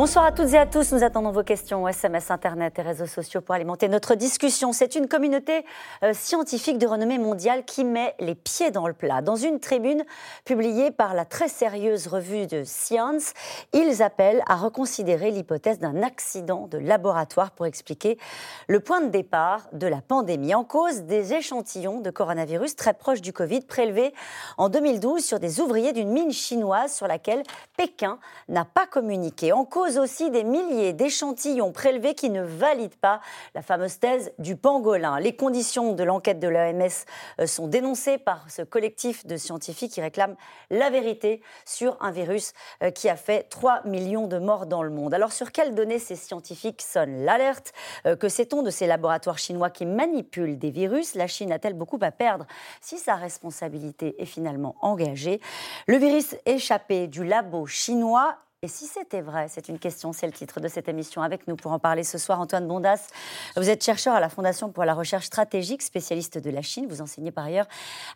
Bonsoir à toutes et à tous. Nous attendons vos questions, SMS, Internet et réseaux sociaux pour alimenter notre discussion. C'est une communauté euh, scientifique de renommée mondiale qui met les pieds dans le plat. Dans une tribune publiée par la très sérieuse revue de Science, ils appellent à reconsidérer l'hypothèse d'un accident de laboratoire pour expliquer le point de départ de la pandémie. En cause des échantillons de coronavirus très proches du Covid prélevés en 2012 sur des ouvriers d'une mine chinoise sur laquelle Pékin n'a pas communiqué. En cause aussi des milliers d'échantillons prélevés qui ne valident pas la fameuse thèse du pangolin. Les conditions de l'enquête de l'OMS euh, sont dénoncées par ce collectif de scientifiques qui réclament la vérité sur un virus euh, qui a fait 3 millions de morts dans le monde. Alors sur quelles données ces scientifiques sonnent l'alerte euh, Que sait-on de ces laboratoires chinois qui manipulent des virus? La Chine a-t-elle beaucoup à perdre si sa responsabilité est finalement engagée? Le virus échappé du labo chinois et si c'était vrai C'est une question, c'est le titre de cette émission. Avec nous pour en parler ce soir, Antoine Bondas. Vous êtes chercheur à la Fondation pour la recherche stratégique, spécialiste de la Chine. Vous enseignez par ailleurs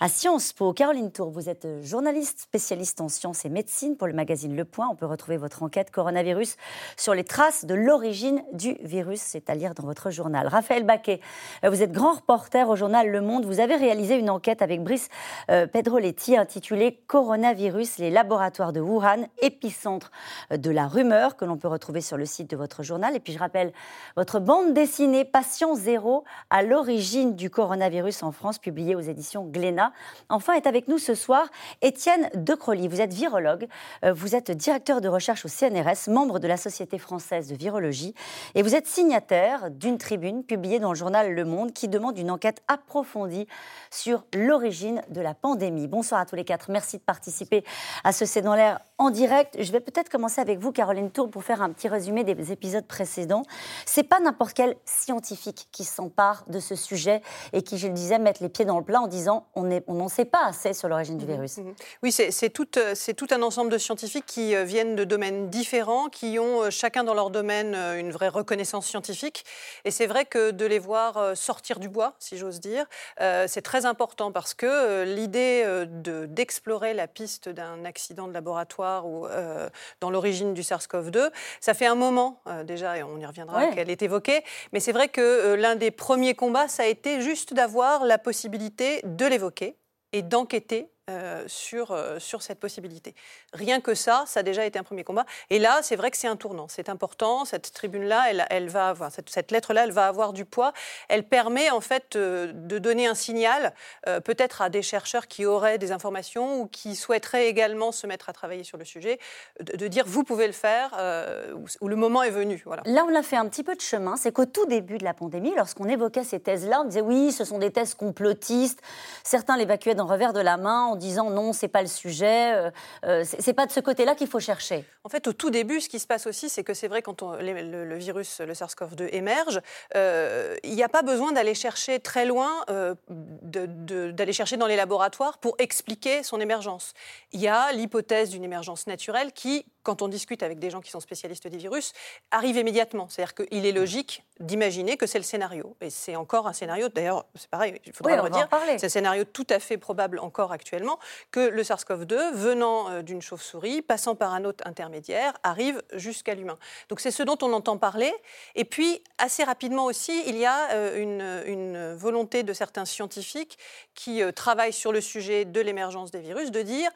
à Sciences Po. Caroline Tour, vous êtes journaliste spécialiste en sciences et médecine pour le magazine Le Point. On peut retrouver votre enquête coronavirus sur les traces de l'origine du virus. C'est à lire dans votre journal. Raphaël Baquet, vous êtes grand reporter au journal Le Monde. Vous avez réalisé une enquête avec Brice euh, Pedroletti intitulée Coronavirus, les laboratoires de Wuhan, épicentre de la rumeur que l'on peut retrouver sur le site de votre journal. Et puis je rappelle votre bande dessinée Patient Zéro à l'origine du coronavirus en France, publiée aux éditions Glénat. Enfin est avec nous ce soir Étienne Decroly. Vous êtes virologue, euh, vous êtes directeur de recherche au CNRS, membre de la Société française de virologie et vous êtes signataire d'une tribune publiée dans le journal Le Monde qui demande une enquête approfondie sur l'origine de la pandémie. Bonsoir à tous les quatre. Merci de participer à ce C'est dans l'air en direct. Je vais peut-être commencer avec vous, Caroline Tour, pour faire un petit résumé des épisodes précédents. C'est pas n'importe quel scientifique qui s'empare de ce sujet et qui, je le disais, met les pieds dans le plat en disant on n'en sait pas assez sur l'origine du mhm, virus. Mhm. Oui, c'est tout, tout, un ensemble de scientifiques qui euh, viennent de domaines différents, qui ont euh, chacun dans leur domaine euh, une vraie reconnaissance scientifique. Et c'est vrai que de les voir sortir du bois, si j'ose dire, c'est très important parce que l'idée d'explorer la piste d'un accident de laboratoire ou dans l'origine du SARS-CoV-2. Ça fait un moment euh, déjà, et on y reviendra, qu'elle est évoquée. Mais c'est vrai que euh, l'un des premiers combats, ça a été juste d'avoir la possibilité de l'évoquer et d'enquêter euh, sur, euh, sur cette possibilité. Rien que ça, ça a déjà été un premier combat. Et là, c'est vrai que c'est un tournant. C'est important. Cette tribune-là, elle, va avoir, cette, lettre-là, elle va avoir du poids. Elle permet en fait euh, de donner un signal, peut-être à des chercheurs qui auraient des informations ou qui souhaiteraient également se mettre à travailler sur le sujet, de, dire vous pouvez le faire ou, le moment est venu. Là, on a fait un petit peu de chemin. C'est qu'au tout début de la pandémie, lorsqu'on évoquait ces thèses-là, on disait oui, ce sont des thèses complotistes. Certains l'évacuaient d'un revers de la main en disant non, c'est pas le sujet, euh, euh c'est pas de ce côté-là qu'il faut chercher. En fait, au tout début, ce qui se passe aussi, c'est que c'est vrai quand le, virus, le SARS-CoV-2 émerge, euh, il n'y a pas besoin d'aller chercher très loin, euh, d'aller chercher dans les laboratoires pour expliquer son émergence. Il y a l'hypothèse d'une émergence naturelle qui quand on discute avec des gens qui sont spécialistes des virus, arrive immédiatement. C'est-à-dire qu'il est logique d'imaginer que c'est le scénario. Et c'est encore un scénario, d'ailleurs, c'est pareil, il faudra le redire, c'est un scénario tout à fait probable encore actuellement, que le SARS-CoV-2, venant euh, d'une chauve-souris, passant par un autre intermédiaire, arrive jusqu'à l'humain. Donc c'est ce dont on entend parler. Et puis, assez rapidement aussi, il y a euh, une, une volonté de certains scientifiques qui euh, travaillent sur le sujet de l'émergence des virus de dire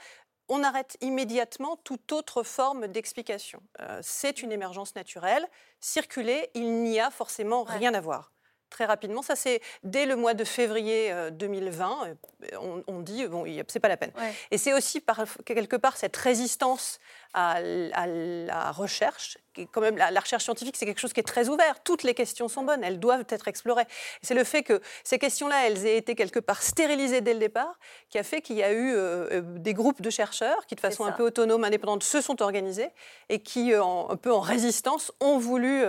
on arrête immédiatement toute autre forme d'explication. Euh, c'est une émergence naturelle. Circuler, il n'y a forcément rien à voir très rapidement. Ça, c'est dès le mois de février 2020. Euh, on, on dit, bon, c'est pas la peine. Et c'est aussi, par, quelque part, cette résistance à, la recherche. Quand même, la, recherche scientifique, c'est quelque chose qui est très ouvert. Toutes les questions sont bonnes, elles doivent être explorées. C'est le fait que ces questions-là, elles aient été quelque part stérilisées dès le départ, qui a fait qu'il y a eu euh, euh, des groupes de chercheurs qui, de façon un peu autonome, indépendante, se sont organisés et qui, un peu en résistance, ont voulu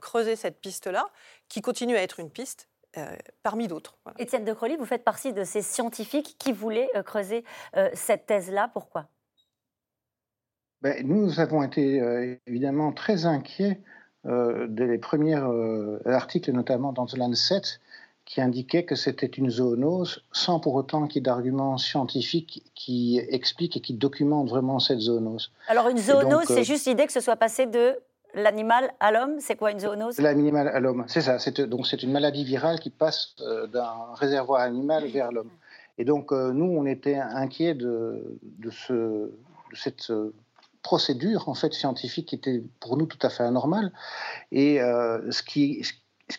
creuser cette piste-là qui continue à être une piste euh, parmi d'autres. Étienne de Crowley, vous faites partie de ces scientifiques qui voulaient euh, creuser euh, cette thèse-là. Pourquoi? Ben, Nous avons été évidemment très inquiets des premiers articles, notamment dans The Lancet, qui indiquaient que c'était une zoonose, sans pour autant qu'il y ait d'arguments scientifiques qui expliquent et qui documentent vraiment cette zoonose. Alors une zoonose, c'est juste l'idée que ce soit passé de l'animal à l'homme. C'est quoi une zoonose? L'animal à l'homme, c'est ça. Donc c'est une maladie virale qui passe euh, d'un réservoir animal vers l'homme. Et donc nous, on était inquiets de, de, ce, de cette procédure en fait scientifique qui était pour nous tout à fait anormale. Et ce qui ce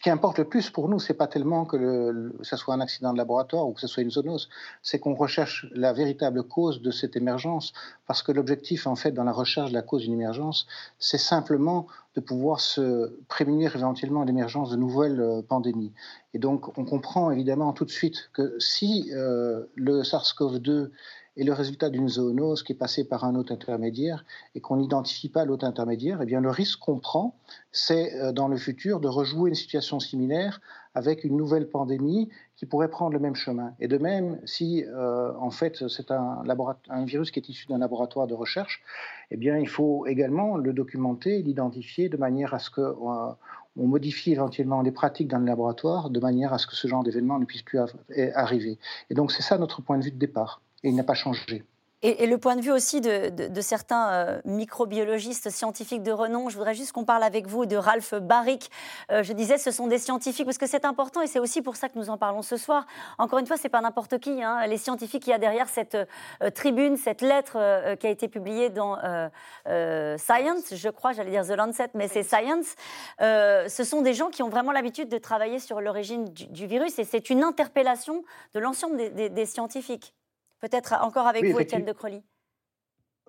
qui importe le plus pour nous, c'est pas tellement que ça soit un accident de laboratoire ou que ce soit une zoonose, c'est qu'on recherche la véritable cause de cette émergence, parce que l'objectif, en fait, dans la recherche de la cause d'une émergence, c'est simplement de pouvoir se prémunir éventuellement à l'émergence de nouvelles euh, pandémies. Et donc, on comprend évidemment tout de suite que si euh, le SARS-CoV-2 et le résultat d'une zoonose qui est passée par un hôte intermédiaire et qu'on n'identifie pas l'hôte intermédiaire, eh bien le risque qu'on prend, c'est euh, dans le futur de rejouer une situation similaire avec une nouvelle pandémie qui pourrait prendre le même chemin. Et de même, si euh, en fait c'est un, un, virus qui est issu d'un laboratoire de recherche, eh bien il faut également le documenter, l'identifier de manière à ce que euh, on modifie éventuellement les pratiques dans le laboratoire de manière à ce que ce genre d'événement ne puisse plus arriver. Et donc c'est ça notre point de vue de départ et il n'a pas changé. Et, le point de vue aussi de, certains euh, microbiologistes scientifiques de renom, je voudrais juste qu'on parle avec vous de Ralph Barrick. Euh, je disais, ce sont des scientifiques parce que c'est important et c'est aussi pour ça que nous en parlons ce soir. Encore une fois, c'est pas n'importe qui. Hein. Les scientifiques qu'il y a derrière cette euh, tribune, cette lettre qui a été publiée dans Science, je crois, j'allais dire The Lancet, mais c'est Science. ce sont des gens qui ont vraiment l'habitude de travailler sur l'origine du, virus et c'est une interpellation de l'ensemble des scientifiques. Peut-être encore avec vous, Étienne de Crolly.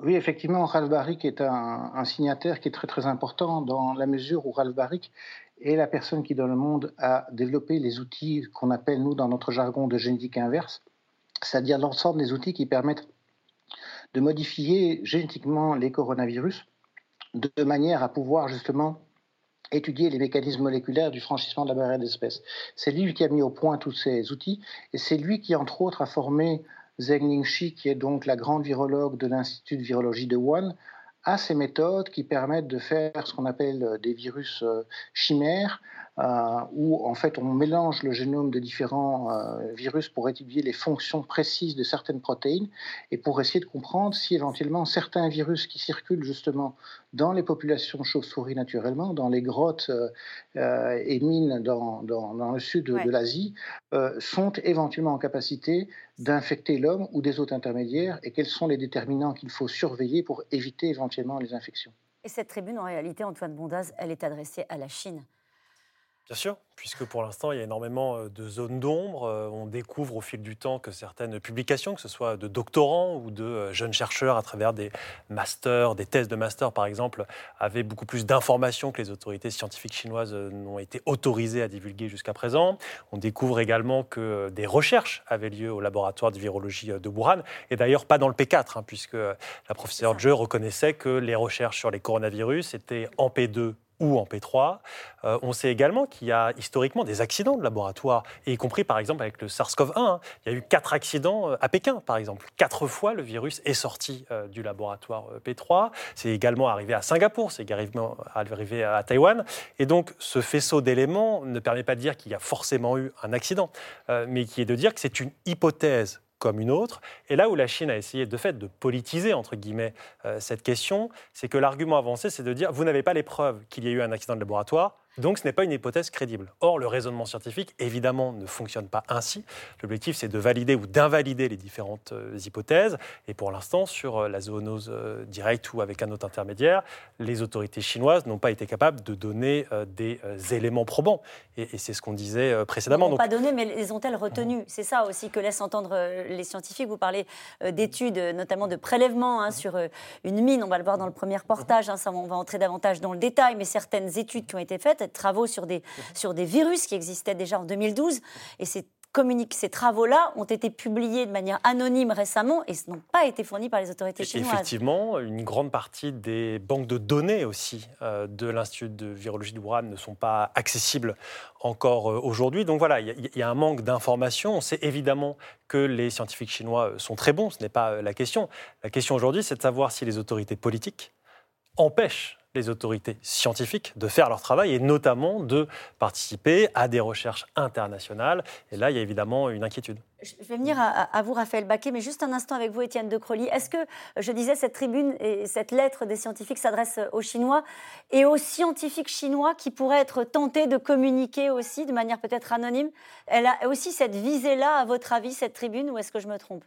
Oui, effectivement, Ralph Barrick est un, signataire qui est très très important dans la mesure où Ralph Barrick est la personne qui dans le monde a développé les outils qu'on appelle nous dans notre jargon de génétique inverse, c'est-à-dire l'ensemble des outils qui permettent de modifier génétiquement les coronavirus de manière à pouvoir justement étudier les mécanismes moléculaires du franchissement de la barrière d'espèces. C'est lui qui a mis au point tous ces outils et c'est lui qui, entre autres, a formé Zheng Shi, qui est donc la grande virologue de l'Institut de virologie de Wuhan, a ces méthodes qui permettent de faire ce qu'on appelle des virus euh, chimères, euh, où en fait on mélange le génome de différents euh, virus pour étudier les fonctions précises de certaines protéines et pour essayer de comprendre si éventuellement certains virus qui circulent justement dans les populations chauves-souris naturellement, dans les grottes euh, et mines dans, dans, le sud de, l'Asie, sont éventuellement en capacité d'infecter l'homme ou des autres intermédiaires et quels sont les déterminants qu'il faut surveiller pour éviter éventuellement les infections. Et cette tribune, en réalité, Antoine Bondaz, elle est adressée à la Chine. Bien sûr, puisque pour l'instant, il y a énormément euh, de zones d'ombre. Euh, on découvre au fil du temps que certaines publications, que ce soit de doctorants ou de euh, jeunes chercheurs à travers des masters, des thèses de master par exemple, avaient beaucoup plus d'informations que les autorités scientifiques chinoises n'ont été autorisées à divulguer jusqu'à présent. On découvre également que des recherches avaient lieu au laboratoire de virologie de Wuhan, et d'ailleurs pas dans le P4, hein, puisque la professeure Zhe reconnaissait que les recherches sur les coronavirus étaient en P2 ou en P3. Euh, on sait également qu'il y a historiquement des accidents de laboratoire, y compris par exemple avec le SARS-CoV-1. Hein. Il y a eu quatre accidents euh, à Pékin, par exemple. Quatre fois, le virus est sorti euh, du laboratoire P3. C'est également arrivé à Singapour, c'est également arrivé à Taïwan. Et donc, ce faisceau d'éléments ne permet pas de dire qu'il y a forcément eu un accident, mais qui est de dire que c'est une hypothèse comme une autre. Et là où la Chine a essayé de fait de politiser entre guillemets euh, cette question, c'est que l'argument avancé, c'est de dire vous n'avez pas les preuves qu'il y a eu un accident de laboratoire, donc ce n'est pas une hypothèse crédible. Or, le raisonnement scientifique, évidemment, ne fonctionne pas ainsi. L'objectif, c'est de valider ou d'invalider les différentes euh, hypothèses. Et pour l'instant, sur euh, la zoonose euh, directe ou avec un autre intermédiaire, les autorités chinoises n'ont pas été capables de donner des éléments probants. Et, c'est ce qu'on disait précédemment. Elles n'ont pas donné, mais les ont-elles retenues? C'est ça aussi que laissent entendre les scientifiques. Vous parlez d'études, notamment de prélèvements hein, sur une mine. On va le voir dans le premier reportage. Hein, ça, on va entrer davantage dans le détail. Mais certaines études qui ont été faites, travaux sur des, sur des virus qui existaient déjà en 2012. Et ces, ces travaux-là ont été publiés de manière anonyme récemment et n'ont pas été fournis par les autorités chinoises. Effectivement, une grande partie des banques de données aussi euh, de l'Institut de virologie de Wuhan ne sont pas accessibles encore euh, aujourd'hui. Donc voilà, il y, y, a un manque d'informations. On sait évidemment que les scientifiques chinois sont très bons, ce n'est pas euh, la question. La question aujourd'hui, c'est de savoir si les autorités politiques empêchent les autorités scientifiques de faire leur travail et notamment de participer à des recherches internationales. Et là, il y a évidemment une inquiétude. Je vais venir à, vous, Raphaël Baquet, mais juste un instant avec vous, Étienne de Crolly. Est-ce que, je disais, cette tribune et cette lettre des scientifiques s'adresse aux Chinois et aux scientifiques chinois qui pourraient être tentés de communiquer aussi de manière peut-être anonyme? Elle a aussi cette visée-là, à votre avis, cette tribune, ou est-ce que je me trompe?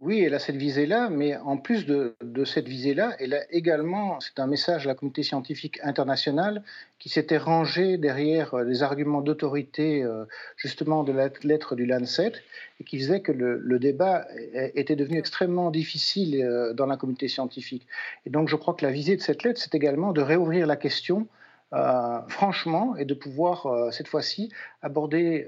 Oui, elle a cette visée-là, mais en plus de, cette visée-là, elle a également, c'est un message à la communauté scientifique internationale qui s'était rangée derrière euh, les arguments d'autorité euh, justement de la lettre du Lancet et qui faisait que le, débat était devenu extrêmement difficile euh, dans la communauté scientifique. Et donc je crois que la visée de cette lettre, c'est également de réouvrir la question franchement et de pouvoir cette fois-ci aborder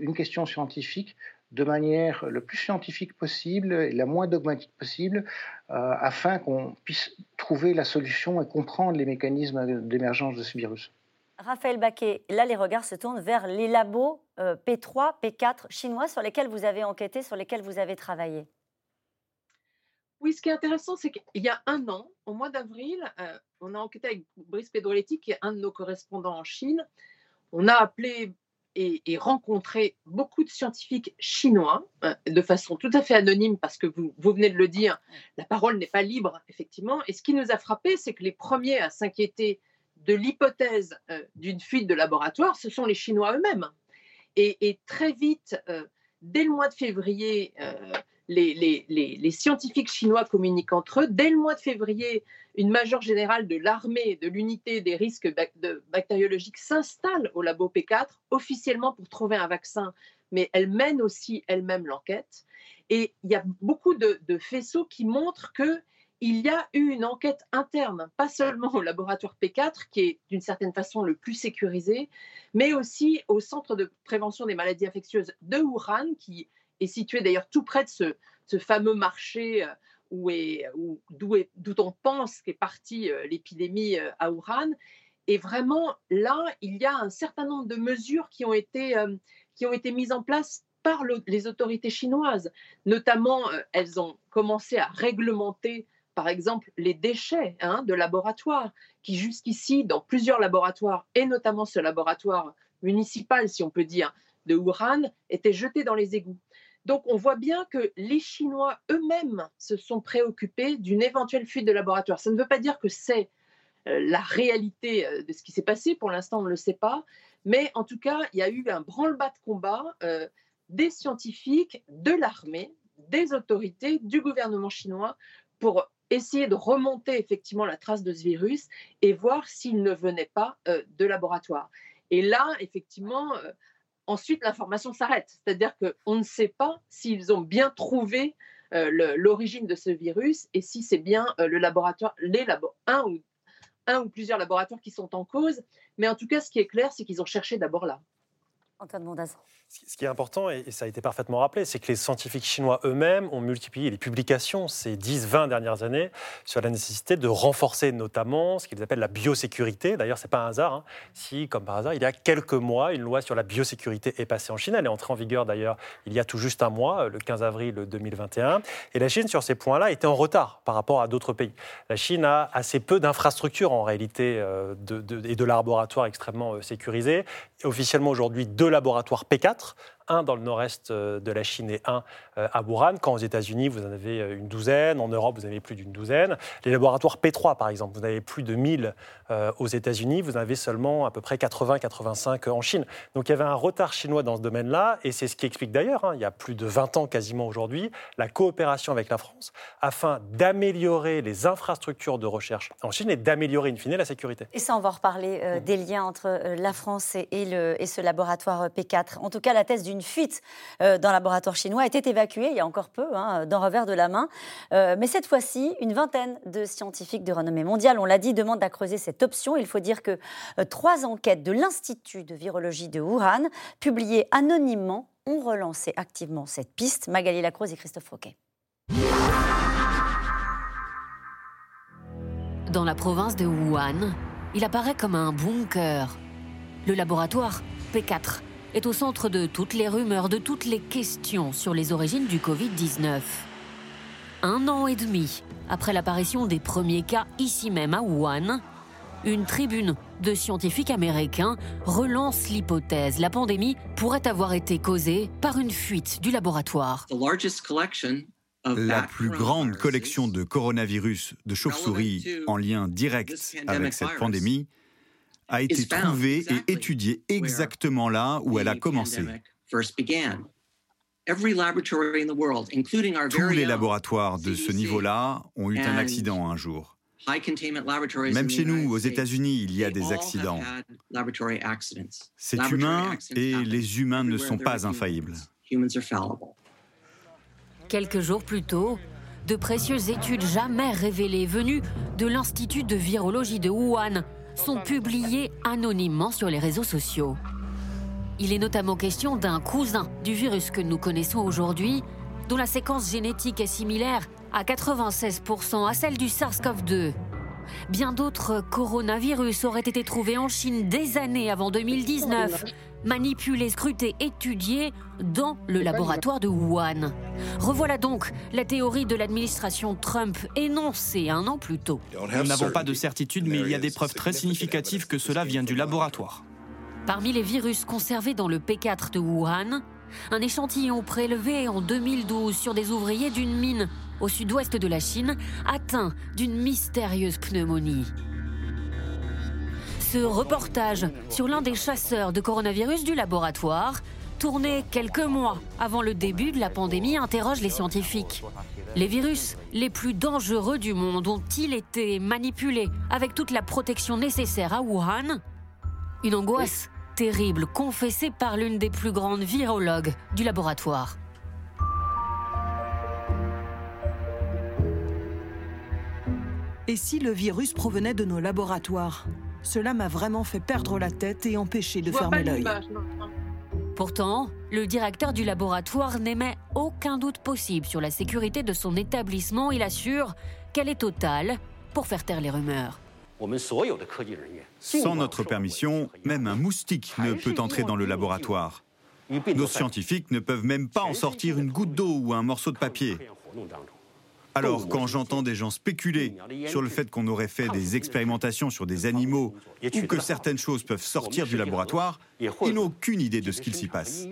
une question scientifique de manière le plus scientifique possible et la moins dogmatique possible, euh, afin qu'on puisse trouver la solution et comprendre les mécanismes d'émergence de ce virus. Raphaël Baquet, là les regards se tournent vers les labos P3, euh, P4 chinois sur lesquels vous avez enquêté, sur lesquels vous avez travaillé. Oui, ce qui est intéressant, c'est qu'il y a un an, au mois d'avril, euh, on a enquêté avec Brice Pedroletti, qui est un de nos correspondants en Chine. On a appelé et, rencontré beaucoup de scientifiques chinois euh, de façon tout à fait anonyme parce que vous, vous venez de le dire, la parole n'est pas libre, effectivement. Et ce qui nous a frappé, c'est que les premiers à s'inquiéter de l'hypothèse euh, d'une fuite de laboratoire, ce sont les Chinois eux-mêmes. Et, très vite, euh, dès le mois de février, les, scientifiques chinois communiquent entre eux. Dès le mois de février, une majeure générale de l'armée de l'unité des risques bactériologiques s'installe au labo P4 officiellement pour trouver un vaccin, mais elle mène aussi elle-même l'enquête. Et il y a beaucoup de, faisceaux qui montrent que il y a eu une enquête interne, pas seulement au laboratoire P4, qui est d'une certaine façon le plus sécurisé, mais aussi au Centre de prévention des maladies infectieuses de Wuhan, qui est situé d'ailleurs tout près de ce, fameux marché euh, où est, d'où, on pense qu'est partie euh, l'épidémie euh, à Wuhan. Et vraiment, là, il y a un certain nombre de mesures qui ont été, qui ont été mises en place par les autorités chinoises. Notamment, elles ont commencé à réglementer, par exemple, les déchets hein, de laboratoires, qui jusqu'ici, dans plusieurs laboratoires, et notamment ce laboratoire municipal, si on peut dire, de Wuhan, étaient jetés dans les égouts. Donc on voit bien que les Chinois eux-mêmes se sont préoccupés d'une éventuelle fuite de laboratoire. Ça ne veut pas dire que c'est euh, la réalité euh, de ce qui s'est passé, pour l'instant on ne le sait pas, mais en tout cas il y a eu un branle-bas de combat euh, des scientifiques, de l'armée, des autorités, du gouvernement chinois pour essayer de remonter effectivement la trace de ce virus et voir s'il ne venait pas de laboratoire. Et là, effectivement, ensuite l'information s'arrête. C'est-à-dire qu'on ne sait pas s'ils ont bien trouvé euh, l'origine de ce virus et si c'est bien euh, le laboratoire, les un, ou, un ou plusieurs laboratoires qui sont en cause. Mais en tout cas, ce qui est clair, c'est qu'ils ont cherché d'abord là. Antoine Mondazan. Ce qui est important, et ça a été parfaitement rappelé, c'est que les scientifiques chinois eux-mêmes ont multiplié les publications ces 10-20 dernières années sur la nécessité de renforcer notamment ce qu'ils appellent la biosécurité. D'ailleurs, ce n'est pas un hasard hein, si, comme par hasard, il y a quelques mois, une loi sur la biosécurité est passée en Chine. Elle est entrée en vigueur d'ailleurs il y a tout juste un mois, le 15 avril 2021. Et la Chine, sur ces points-là, était en retard par rapport à d'autres pays. La Chine a assez peu d'infrastructures en réalité euh, et de laboratoires extrêmement euh, sécurisés. officiellement aujourd'hui, deux laboratoires P4 théâtre un dans le nord-est euh, de la Chine et un euh, à Wuhan, quand aux États-Unis, vous en avez euh, une douzaine, en Europe, vous en avez plus d'une douzaine. Les laboratoires P3, par exemple, vous en avez plus de 1000 aux États-Unis, vous en avez seulement à peu près 80-85 en Chine. Donc il y avait un retard chinois dans ce domaine-là, et c'est ce qui explique d'ailleurs, hein, il y a plus de 20 ans quasiment aujourd'hui, la coopération avec la France afin d'améliorer les infrastructures de recherche en Chine et d'améliorer in fine la sécurité. Et ça, on va reparler des liens entre la France et, ce laboratoire P4. En tout cas, la thèse d'une fuite euh, le laboratoire chinois a été évacuée il y a encore peu, hein, d'un revers de la main. Euh, mais cette fois-ci, une vingtaine de scientifiques de renommée mondiale, on l'a dit, demandent à creuser cette option. Il faut dire que euh, trois enquêtes de l'Institut de virologie de Wuhan, publiées anonymement, ont relancé activement cette piste. Magali Lacroze et Christophe Roquet. Dans la province de Wuhan, il apparaît comme un bunker. Le laboratoire P4 est au centre de toutes les rumeurs, de toutes les questions sur les origines du Covid-19. Un an et demi après l'apparition des premiers cas ici même à Wuhan, une tribune de scientifiques américains relance l'hypothèse. La pandémie pourrait avoir été causée par une fuite du laboratoire. La plus grande collection de coronavirus de chauve-souris en lien direct avec cette pandémie a été trouvée et étudiée exactement là où elle a commencé. Tous les laboratoires de ce niveau-là ont eu un accident un jour. Même chez nous, aux États-Unis, il y a des accidents. C'est humain et les humains ne sont pas infaillibles. Quelques jours plus tôt, de précieuses études jamais révélées venues de l'Institut de virologie de Wuhan sont publiées anonymement sur les réseaux sociaux. Il est notamment question d'un cousin du virus que nous connaissons aujourd'hui, dont la séquence génétique est similaire à 96% à celle du SARS-CoV-2. Bien d'autres coronavirus auraient été trouvés en Chine des années avant 2019, manipulés, scrutés, étudiés dans le laboratoire de Wuhan. Revoilà donc la théorie de l'administration Trump énoncée un an plus tôt. Nous n'avons pas de certitude, mais il y a des preuves très significatives que cela vient du laboratoire. Parmi les virus conservés dans le P4 de Wuhan, un échantillon prélevé en 2012 sur des ouvriers d'une mine au sud-ouest de la Chine, atteint d'une mystérieuse pneumonie. Ce reportage sur l'un des chasseurs de coronavirus du laboratoire, tourné quelques mois avant le début de la pandémie, interroge les scientifiques. Les virus les plus dangereux du monde ont-ils été manipulés avec toute la protection nécessaire à Wuhan? Une angoisse terrible confessée par l'une des plus grandes virologues du laboratoire. Et si le virus provenait de nos laboratoires? Cela m'a vraiment fait perdre la tête et empêcher de fermer l'œil. Pourtant, le directeur du laboratoire n'émet aucun doute possible sur la sécurité de son établissement. Il assure qu'elle est totale pour faire taire les rumeurs. Sans notre permission, même un moustique ne peut entrer dans le laboratoire. Nos scientifiques ne peuvent même pas en sortir une goutte d'eau ou un morceau de papier. Alors, quand j'entends des gens spéculer sur le fait qu'on aurait fait des expérimentations sur des animaux ou que certaines choses peuvent sortir du laboratoire, ils n'ont aucune idée de ce qu'il s'y passe.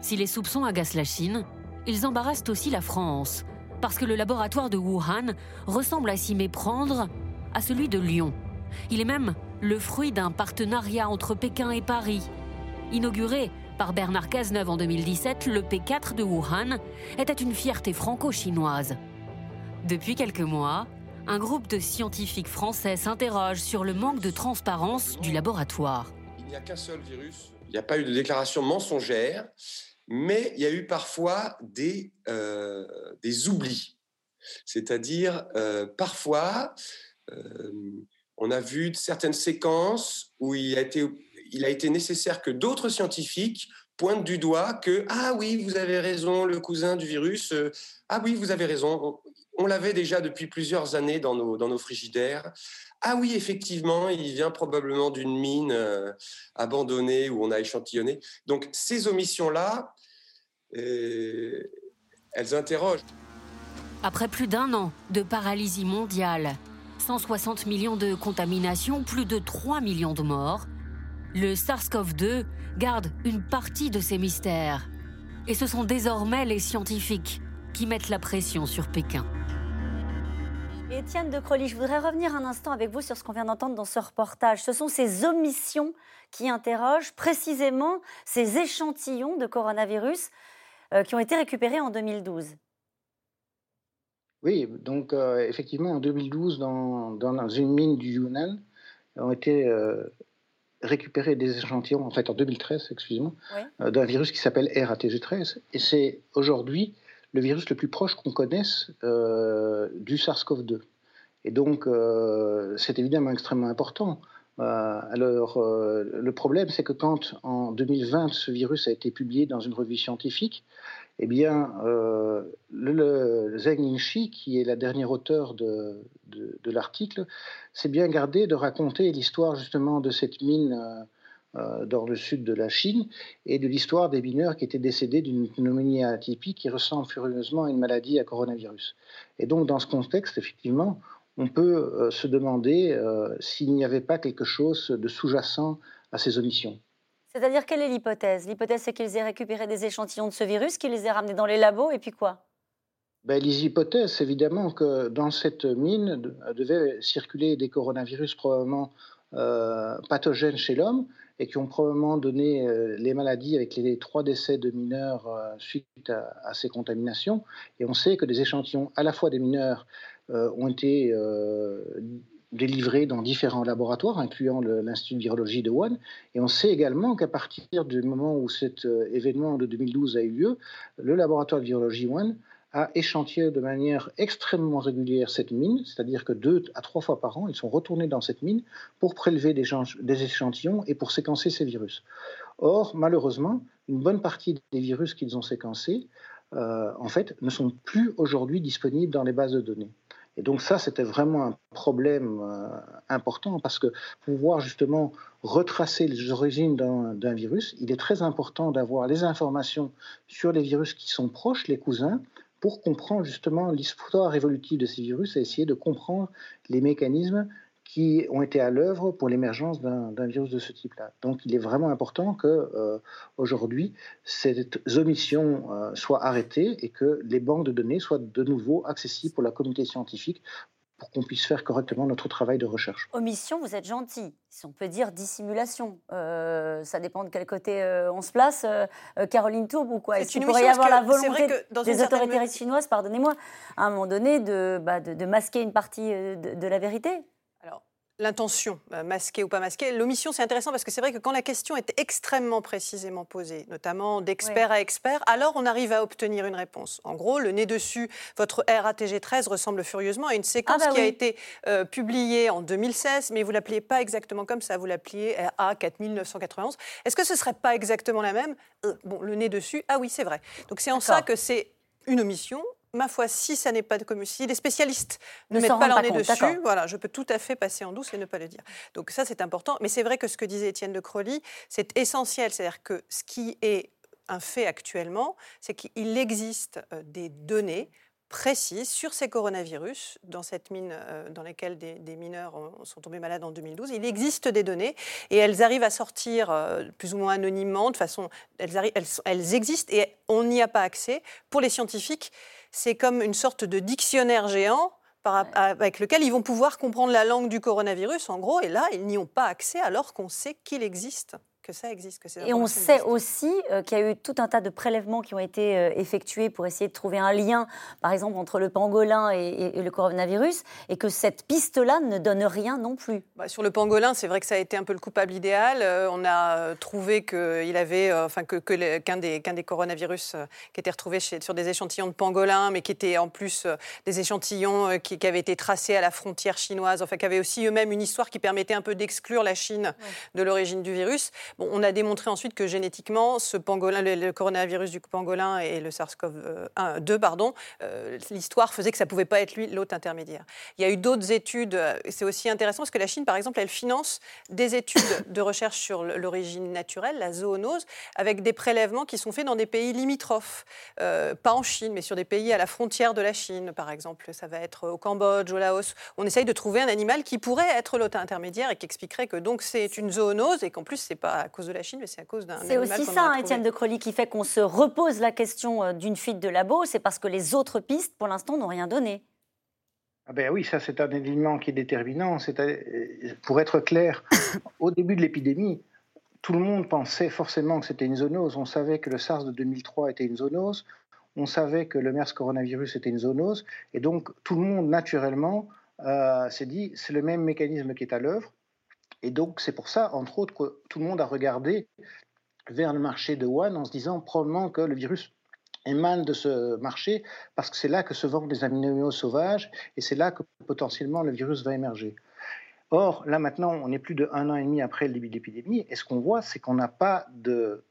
Si les soupçons agacent la Chine, ils embarrassent aussi la France, parce que le laboratoire de Wuhan ressemble à s'y méprendre à celui de Lyon. Il est même le fruit d'un partenariat entre Pékin et Paris. Inauguré par Bernard Cazeneuve en 2017, le P4 de Wuhan était une fierté franco-chinoise. Depuis quelques mois, un groupe de scientifiques français s'interroge sur le manque de transparence du laboratoire. Il n'y a qu'un seul virus. Il n'y a pas eu de déclaration mensongère, mais il y a eu parfois des, euh, oublis. C'est-à-dire, euh, parfois, euh, on a vu certaines séquences où il a été il a été nécessaire que d'autres scientifiques pointent du doigt que ah oui, vous avez raison, le cousin du virus, euh, ah oui, vous avez raison, on, l'avait déjà depuis plusieurs années dans nos, dans nos frigidaires. Ah oui, effectivement, il vient probablement d'une mine euh, abandonnée où on a échantillonné. Donc ces omissions-là, euh, elles interrogent. Après plus d'un an de paralysie mondiale, 160 millions de contaminations, plus de 3 millions de morts, le SARS-CoV-2 garde une partie de ses mystères. Et ce sont désormais les scientifiques qui mettent la pression sur Pékin. Étienne de Crolly, je voudrais revenir un instant avec vous sur ce qu'on vient d'entendre dans ce reportage. Ce sont ces omissions qui interrogent précisément ces échantillons de coronavirus euh, qui ont été récupérés en 2012. Oui, donc euh, effectivement, en 2012, dans, dans, une mine du Yunnan, ont été euh, récupérer des échantillons, en fait en 2013, excusez-moi, euh, d'un virus qui s'appelle RATG13. Et c'est aujourd'hui le virus le plus proche qu'on connaisse euh, du SARS-CoV-2. Et donc, euh, c'est évidemment extrêmement important. alors, le problème, c'est que quand en 2020, ce virus a été publié dans une revue scientifique, eh bien, euh, le, qui est la dernière auteur de, de, l'article, s'est bien gardé de raconter l'histoire justement de cette mine euh, euh, dans le sud de la Chine et de l'histoire des mineurs qui étaient décédés d'une pneumonie atypique qui ressemble furieusement à une maladie à coronavirus. Et donc, dans ce contexte, effectivement, on peut se demander s'il n'y avait pas quelque chose de sous-jacent à ces omissions. C'est-à-dire, quelle est l'hypothèse? L'hypothèse, c'est qu'ils aient récupéré des échantillons de ce virus, qu'ils les aient ramenés dans les labos, et puis quoi? Ben, Les hypothèses, évidemment, que dans cette mine devaient circuler des coronavirus probablement euh, pathogènes chez l'homme et qui ont probablement donné euh, les maladies avec les trois décès de mineurs euh, suite à, ces contaminations. Et on sait que des échantillons à la fois des mineurs ont été délivrés dans différents laboratoires, incluant l'Institut de virologie de Wuhan. Et on sait également qu'à partir du moment où cet événement de 2012 a eu lieu, le laboratoire de virologie Wuhan à échantillé de manière extrêmement régulière cette mine, c'est-à-dire que deux à trois fois par an, ils sont retournés dans cette mine pour prélever des, échantillons et pour séquencer ces virus. Or, malheureusement, une bonne partie des virus qu'ils ont séquencés, euh, en fait, ne sont plus aujourd'hui disponibles dans les bases de données. Et donc ça, c'était vraiment un problème euh, important parce que pouvoir justement retracer les origines d'un virus, il est très important d'avoir les informations sur les virus qui sont proches, les cousins, pour comprendre justement l'histoire évolutive de ces virus et essayer de comprendre les mécanismes qui ont été à l'œuvre pour l'émergence d'un virus de ce type-là. Donc il est vraiment important que euh, aujourd'hui ces omissions euh, soient arrêtées et que les banques de données soient de nouveau accessibles pour la communauté scientifique pour qu'on puisse faire correctement notre travail de recherche. Omission, vous êtes gentil. Si on peut dire dissimulation, euh, ça dépend de quel côté euh, on se place. Euh, Caroline Tourbe ou quoi Est-ce qu'il pourrait y avoir la volonté des autorités chinoises, pardonnez-moi, à un moment donné, de, bah, de, masquer une partie de, de la vérité? L'intention, euh, masquée ou pas masquée. L'omission, c'est intéressant parce que c'est vrai que quand la question est extrêmement précisément posée, notamment d'expert à expert, alors on arrive à obtenir une réponse. En gros, le nez dessus, votre RATG 13 ressemble furieusement à une séquence ah bah qui a été euh, publiée en 2016, mais vous l'appeliez pas exactement comme ça, vous l'appeliez RA 4991. Est-ce que ce serait pas exactement la même? Euh, Bon, le nez dessus, ah oui, c'est vrai. Donc c'est en ça que c'est une omission, ma foi, si ça n'est pas de si les spécialistes ne, mettent pas leur nez dessus, voilà, je peux tout à fait passer en douce et ne pas le dire. Donc ça, c'est important. Mais c'est vrai que ce que disait Étienne de Crowley, c'est essentiel. C'est-à-dire que ce qui est un fait actuellement, c'est qu'il existe euh, des données précises sur ces coronavirus dans cette mine euh, dans laquelle des, mineurs sont tombés malades en 2012. Il existe des données et elles arrivent à sortir euh, plus ou moins anonymement, de façon, elles, arrivent, elles, elles existent et on n'y a pas accès. Pour les scientifiques, c'est comme une sorte de dictionnaire géant avec lequel ils vont pouvoir comprendre la langue du coronavirus, en gros, et là, ils n'y ont pas accès alors qu'on sait qu'il existe que ça existe. Que et on sait aussi euh, qu'il y a eu tout un tas de prélèvements qui ont été euh, effectués pour essayer de trouver un lien, par exemple, entre le pangolin et, le coronavirus, et que cette piste-là ne donne rien non plus. Bah, sur le pangolin, c'est vrai que ça a été un peu le coupable idéal. Euh, on a trouvé qu'il avait, enfin, que, qu'un des, des, coronavirus qui était retrouvé sur des échantillons de pangolin, mais qui étaient en plus des échantillons qui, avaient été tracés à la frontière chinoise, enfin, qui avaient aussi eux-mêmes une histoire qui permettait un peu d'exclure la Chine de l'origine du virus on a démontré ensuite que génétiquement, le, coronavirus du pangolin et le SARS-CoV-2, pardon, euh, l'histoire faisait que ça ne pouvait pas être lui l'hôte intermédiaire. Il y a eu d'autres études, euh, c'est aussi intéressant parce que la Chine, par exemple, elle finance des études de recherche sur l'origine naturelle, la zoonose, avec des prélèvements qui sont faits dans des pays limitrophes, euh, pas en Chine, mais sur des pays à la frontière de la Chine, par exemple. Ça va être au Cambodge, au Laos. On essaye de trouver un animal qui pourrait être l'hôte intermédiaire et qui expliquerait que donc c'est une zoonose et qu'en plus c'est pas à cause de la Chine, mais c'est à cause d'un. C'est aussi ça, hein, Étienne de Crolly, qui fait qu'on se repose la question euh, d'une fuite de labo. C'est parce que les autres pistes, pour l'instant, n'ont rien donné. Ah ben oui, ça c'est un élément qui est déterminant. Euh, pour être clair, au début de l'épidémie, tout le monde pensait forcément que c'était une zoonose. On savait que le SARS de 2003 était une zoonose. On savait que le MERS coronavirus était une zoonose. Et donc tout le monde, naturellement, euh, s'est dit c'est le même mécanisme qui est à l'œuvre. Et donc, c'est pour ça, entre autres, que tout le monde a regardé vers le marché de Wuhan en se disant probablement que le virus émane de ce marché parce que c'est là que se vendent les aminoéos sauvages et c'est là que potentiellement le virus va émerger. Or, là maintenant, on est plus de un an et demi après le début de l'épidémie et ce qu'on voit, c'est qu'on n'a pas de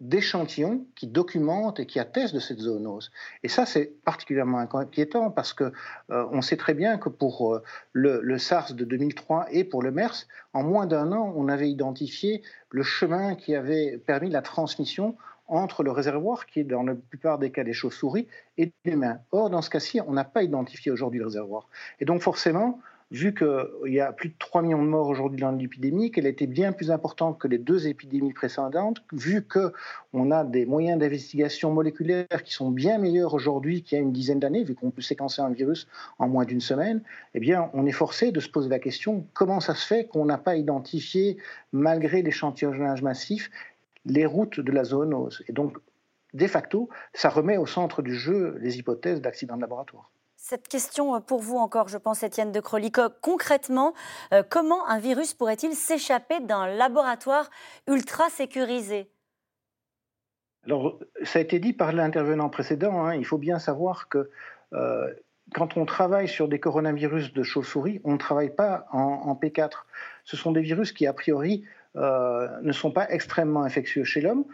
d'échantillons qui documentent et qui attestent de cette zoonose. Et ça, c'est particulièrement inquiétant parce que euh, on sait très bien que pour euh, le, SARS de 2003 et pour le MERS, en moins d'un an, on avait identifié le chemin qui avait permis la transmission entre le réservoir, qui est dans la plupart des cas des chauves-souris, et l'humain. Or, dans ce cas-ci, on n'a pas identifié aujourd'hui le réservoir. Et donc, forcément, vu qu'il y a plus de 3 millions de morts aujourd'hui dans l'épidémie, qu'elle était bien plus importante que les deux épidémies précédentes, vu qu'on a des moyens d'investigation moléculaire qui sont bien meilleurs aujourd'hui qu'il y a une dizaine d'années, vu qu'on peut séquencer un virus en moins d'une semaine, eh bien, on est forcé de se poser la question comment ça se fait qu'on n'a pas identifié, malgré l'échantillonnage massif, les routes de la zoonose? Et donc, de facto, ça remet au centre du jeu les hypothèses d'accident de laboratoire. Cette question euh, pour vous encore, je pense, Étienne de Crolico. Concrètement, euh, comment un virus pourrait-il s'échapper d'un laboratoire ultra sécurisé? Alors, ça a été dit par l'intervenant précédent. Hein. il faut bien savoir que euh, quand on travaille sur des coronavirus de chauve-souris, on ne travaille pas en, P4. Ce sont des virus qui, a priori, ne sont pas extrêmement infectieux chez l'homme.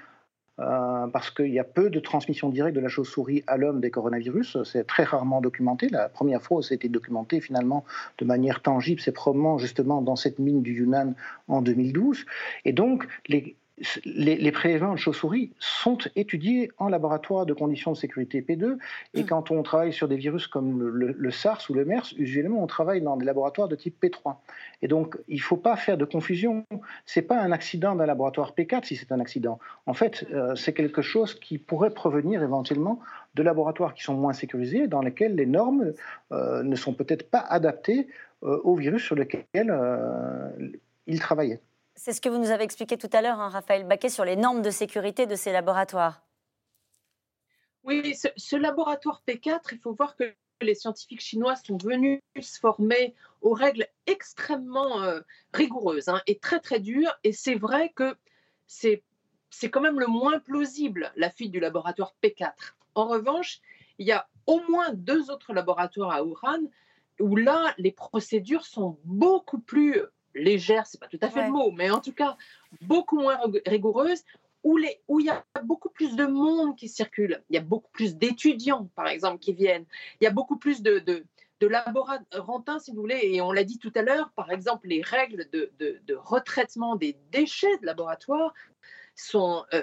Euh, parce qu'il y a peu de transmission directe de la chauve-souris à l'homme des coronavirus. C'est très rarement documenté. La première fois où ça a été documenté finalement de manière tangible, c'est probablement justement dans cette mine du Yunnan en 2012. Et donc, les, les, prélèvements de chauves-souris sont étudiés en laboratoire de conditions de sécurité P2. Et mm. quand on travaille sur des virus comme le, SARS ou le MERS, usuellement on travaille dans des laboratoires de type P3. Et donc il ne faut pas faire de confusion. Ce n'est pas un accident d'un laboratoire P4 si c'est un accident. En fait, euh, c'est quelque chose qui pourrait provenir éventuellement de laboratoires qui sont moins sécurisés, dans lesquels les normes euh, ne sont peut-être pas adaptées euh, aux virus sur lesquels ils travaillaient. C'est ce que vous nous avez expliqué tout à l'heure, hein, Raphaël Baquet, sur les normes de sécurité de ces laboratoires. Oui, ce, laboratoire P4, il faut voir que les scientifiques chinois sont venus se former aux règles extrêmement euh, rigoureuses hein, et très très dures. Et c'est vrai que c'est quand même le moins plausible, la fuite du laboratoire P4. En revanche, il y a au moins deux autres laboratoires à Wuhan où là, les procédures sont beaucoup plus légère, c'est pas tout à fait le mot, mais en tout cas beaucoup moins rigoureuse, où, les, où il y a beaucoup plus de monde qui circule, il y a beaucoup plus d'étudiants, par exemple, qui viennent, il y a beaucoup plus de, de, de laborantins, si vous voulez, et on l'a dit tout à l'heure, par exemple, les règles de, de, retraitement des déchets de laboratoire sont... Euh,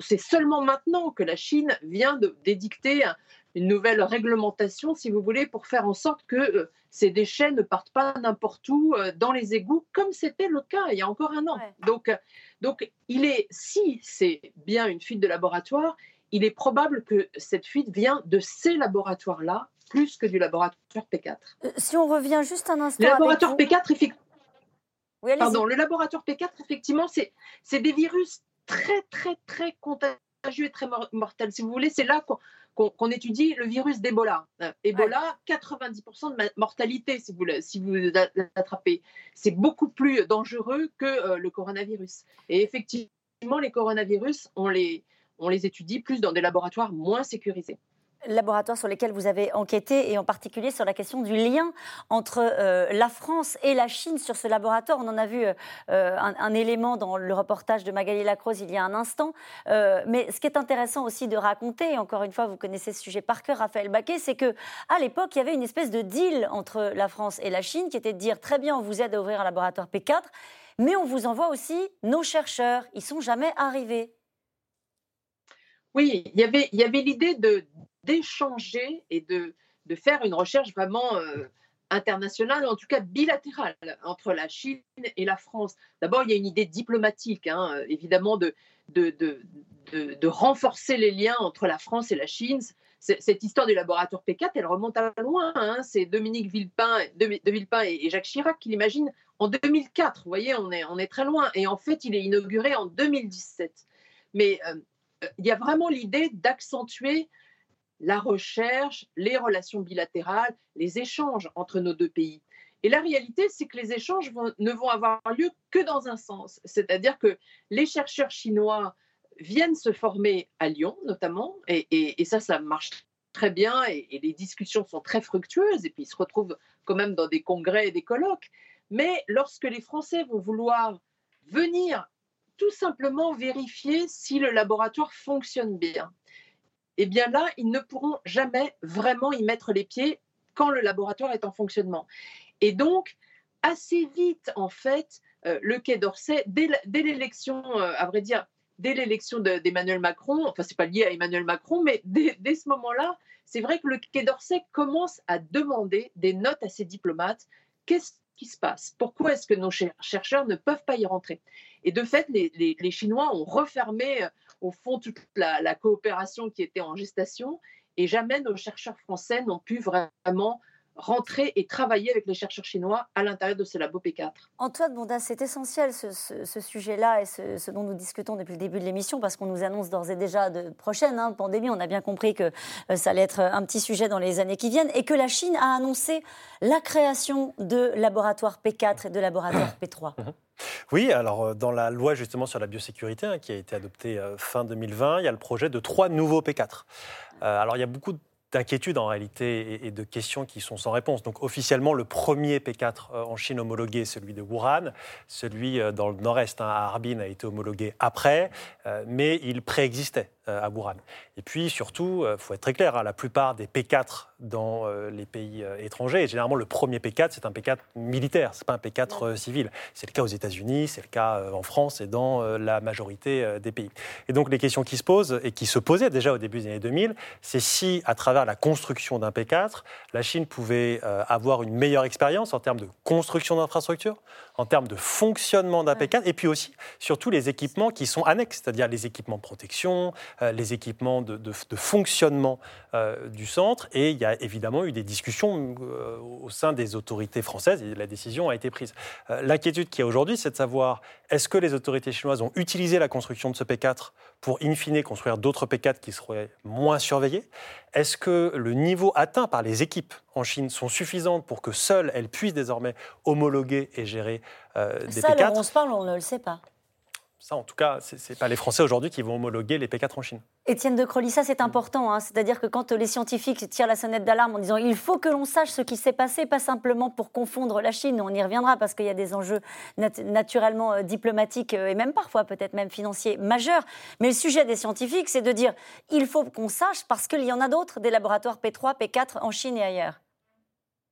c'est seulement maintenant que la Chine vient d'édicter une nouvelle réglementation, si vous voulez, pour faire en sorte que euh, ces déchets ne partent pas n'importe où euh, dans les égouts, comme c'était le cas il y a encore un an. Donc, euh, donc, il est, si c'est bien une fuite de laboratoire, il est probable que cette fuite vient de ces laboratoires-là plus que du laboratoire P4. Si on revient juste un instant. Le laboratoire P4, effectivement. Pardon, le laboratoire P4, effectivement, c'est des virus très, très, très contagieux et très mortels. Si vous voulez, c'est là qu'on qu'on étudie le virus d'Ebola. Euh, Ebola, 90% de mortalité si vous, si vous l'attrapez. C'est beaucoup plus dangereux que euh, le coronavirus. Et effectivement, les coronavirus, on les, on les étudie plus dans des laboratoires moins sécurisés laboratoires sur lesquels vous avez enquêté, et en particulier sur la question du lien entre euh, la France et la Chine sur ce laboratoire. On en a vu euh, un, élément dans le reportage de Magali Lacroze il y a un instant. Euh, mais ce qui est intéressant aussi de raconter, et encore une fois, vous connaissez ce sujet par cœur, Raphaël Baquet, c'est que à l'époque, il y avait une espèce de deal entre la France et la Chine qui était de dire très bien, on vous aide à ouvrir un laboratoire P4, mais on vous envoie aussi nos chercheurs. Ils sont jamais arrivés. Oui, il y avait l'idée de d'échanger et de, de, faire une recherche vraiment euh, internationale, en tout cas bilatérale, entre la Chine et la France. D'abord, il y a une idée diplomatique, hein, évidemment, de, de, de, de, renforcer les liens entre la France et la Chine. Cette histoire du laboratoire P4, elle remonte à loin. Hein. C'est Dominique Villepin, de, Villepin et, Jacques Chirac qui l'imaginent en 2004. Vous voyez, on est, on est très loin. Et en fait, il est inauguré en 2017. Mais euh, euh, il y a vraiment l'idée d'accentuer la recherche, les relations bilatérales, les échanges entre nos deux pays. Et la réalité, c'est que les échanges ne vont avoir lieu que dans un sens, c'est-à-dire que les chercheurs chinois viennent se former à Lyon notamment, et, ça, ça marche très bien, et, et, les discussions sont très fructueuses, et puis ils se retrouvent quand même dans des congrès et des colloques. Mais lorsque les Français vont vouloir venir tout simplement vérifier si le laboratoire fonctionne bien, eh bien là, ils ne pourront jamais vraiment y mettre les pieds quand le laboratoire est en fonctionnement. Et donc, assez vite, en fait, euh, le Quai d'Orsay, dès l'élection, euh, à vrai dire, dès l'élection d'Emmanuel Macron, enfin, c'est pas lié à Emmanuel Macron, mais dès, ce moment-là, c'est vrai que le Quai d'Orsay commence à demander des notes à ses diplomates. Qu'est-ce qui se passe? Pourquoi est-ce que nos chercheurs ne peuvent pas y rentrer? Et de fait, les, les, Chinois ont refermé, euh, au fond, toute la, la coopération qui était en gestation, et jamais nos chercheurs français n'ont pu vraiment rentrer et travailler avec les chercheurs chinois à l'intérieur de ce labo P4. Antoine Bondas, c'est essentiel ce, sujet-là et ce, dont nous discutons depuis le début de l'émission parce qu'on nous annonce d'ores et déjà de prochaine hein, pandémie. On a bien compris que euh, ça allait être un petit sujet dans les années qui viennent et que la Chine a annoncé la création de laboratoires P4 et de laboratoires P3. Oui, alors euh, dans la loi justement sur la biosécurité hein, qui a été adoptée euh, fin 2020, il y a le projet de trois nouveaux P4. alors il y a beaucoup de d'inquiétudes en réalité et, de questions qui sont sans réponse. Donc officiellement, le premier P4 euh, en Chine homologué, celui de Wuhan, celui euh, dans le nord-est, hein, à Harbin, a été homologué après, euh, mais il préexistait à Wuhan. Et puis surtout, il faut être très clair, hein, la plupart des P4 dans les pays étrangers, et généralement le premier P4, c'est un P4 militaire, c'est pas un P4 civil. C'est le cas aux États-Unis, c'est le cas en France et dans la majorité des pays. Et donc les questions qui se posent et qui se posaient déjà au début des années 2000, c'est si à travers la construction d'un P4, la Chine pouvait euh, avoir une meilleure expérience en termes de construction d'infrastructures, en termes de fonctionnement d'un P4, et puis aussi surtout les équipements qui sont annexes, c'est-à-dire les équipements de protection, euh, les équipements de, fonctionnement euh, du centre. Et il y a évidemment eu des discussions au sein des autorités françaises et la décision a été prise. L'inquiétude qu'il y a aujourd'hui, c'est de savoir est-ce que les autorités chinoises ont utilisé la construction de ce P4 pour, in fine, construire d'autres P4 qui seraient moins surveillés Est-ce que le niveau atteint par les équipes en Chine sont suffisantes pour que seules elles puissent désormais homologuer et gérer euh, des Ça, P4 on se parle, on ne le sait pas. Ça, en tout cas, ce n'est pas les Français aujourd'hui qui vont homologuer les P4 en Chine. Étienne de Crolly, ça c'est important. Hein. C'est-à-dire que quand les scientifiques tirent la sonnette d'alarme en disant il faut que l'on sache ce qui s'est passé, pas simplement pour confondre la Chine, on y reviendra parce qu'il y a des enjeux naturellement euh, diplomatiques euh, et même parfois peut-être même financiers majeurs. Mais le sujet des scientifiques, c'est de dire il faut qu'on sache parce qu'il y en a d'autres, des laboratoires P3, P4 en Chine et ailleurs.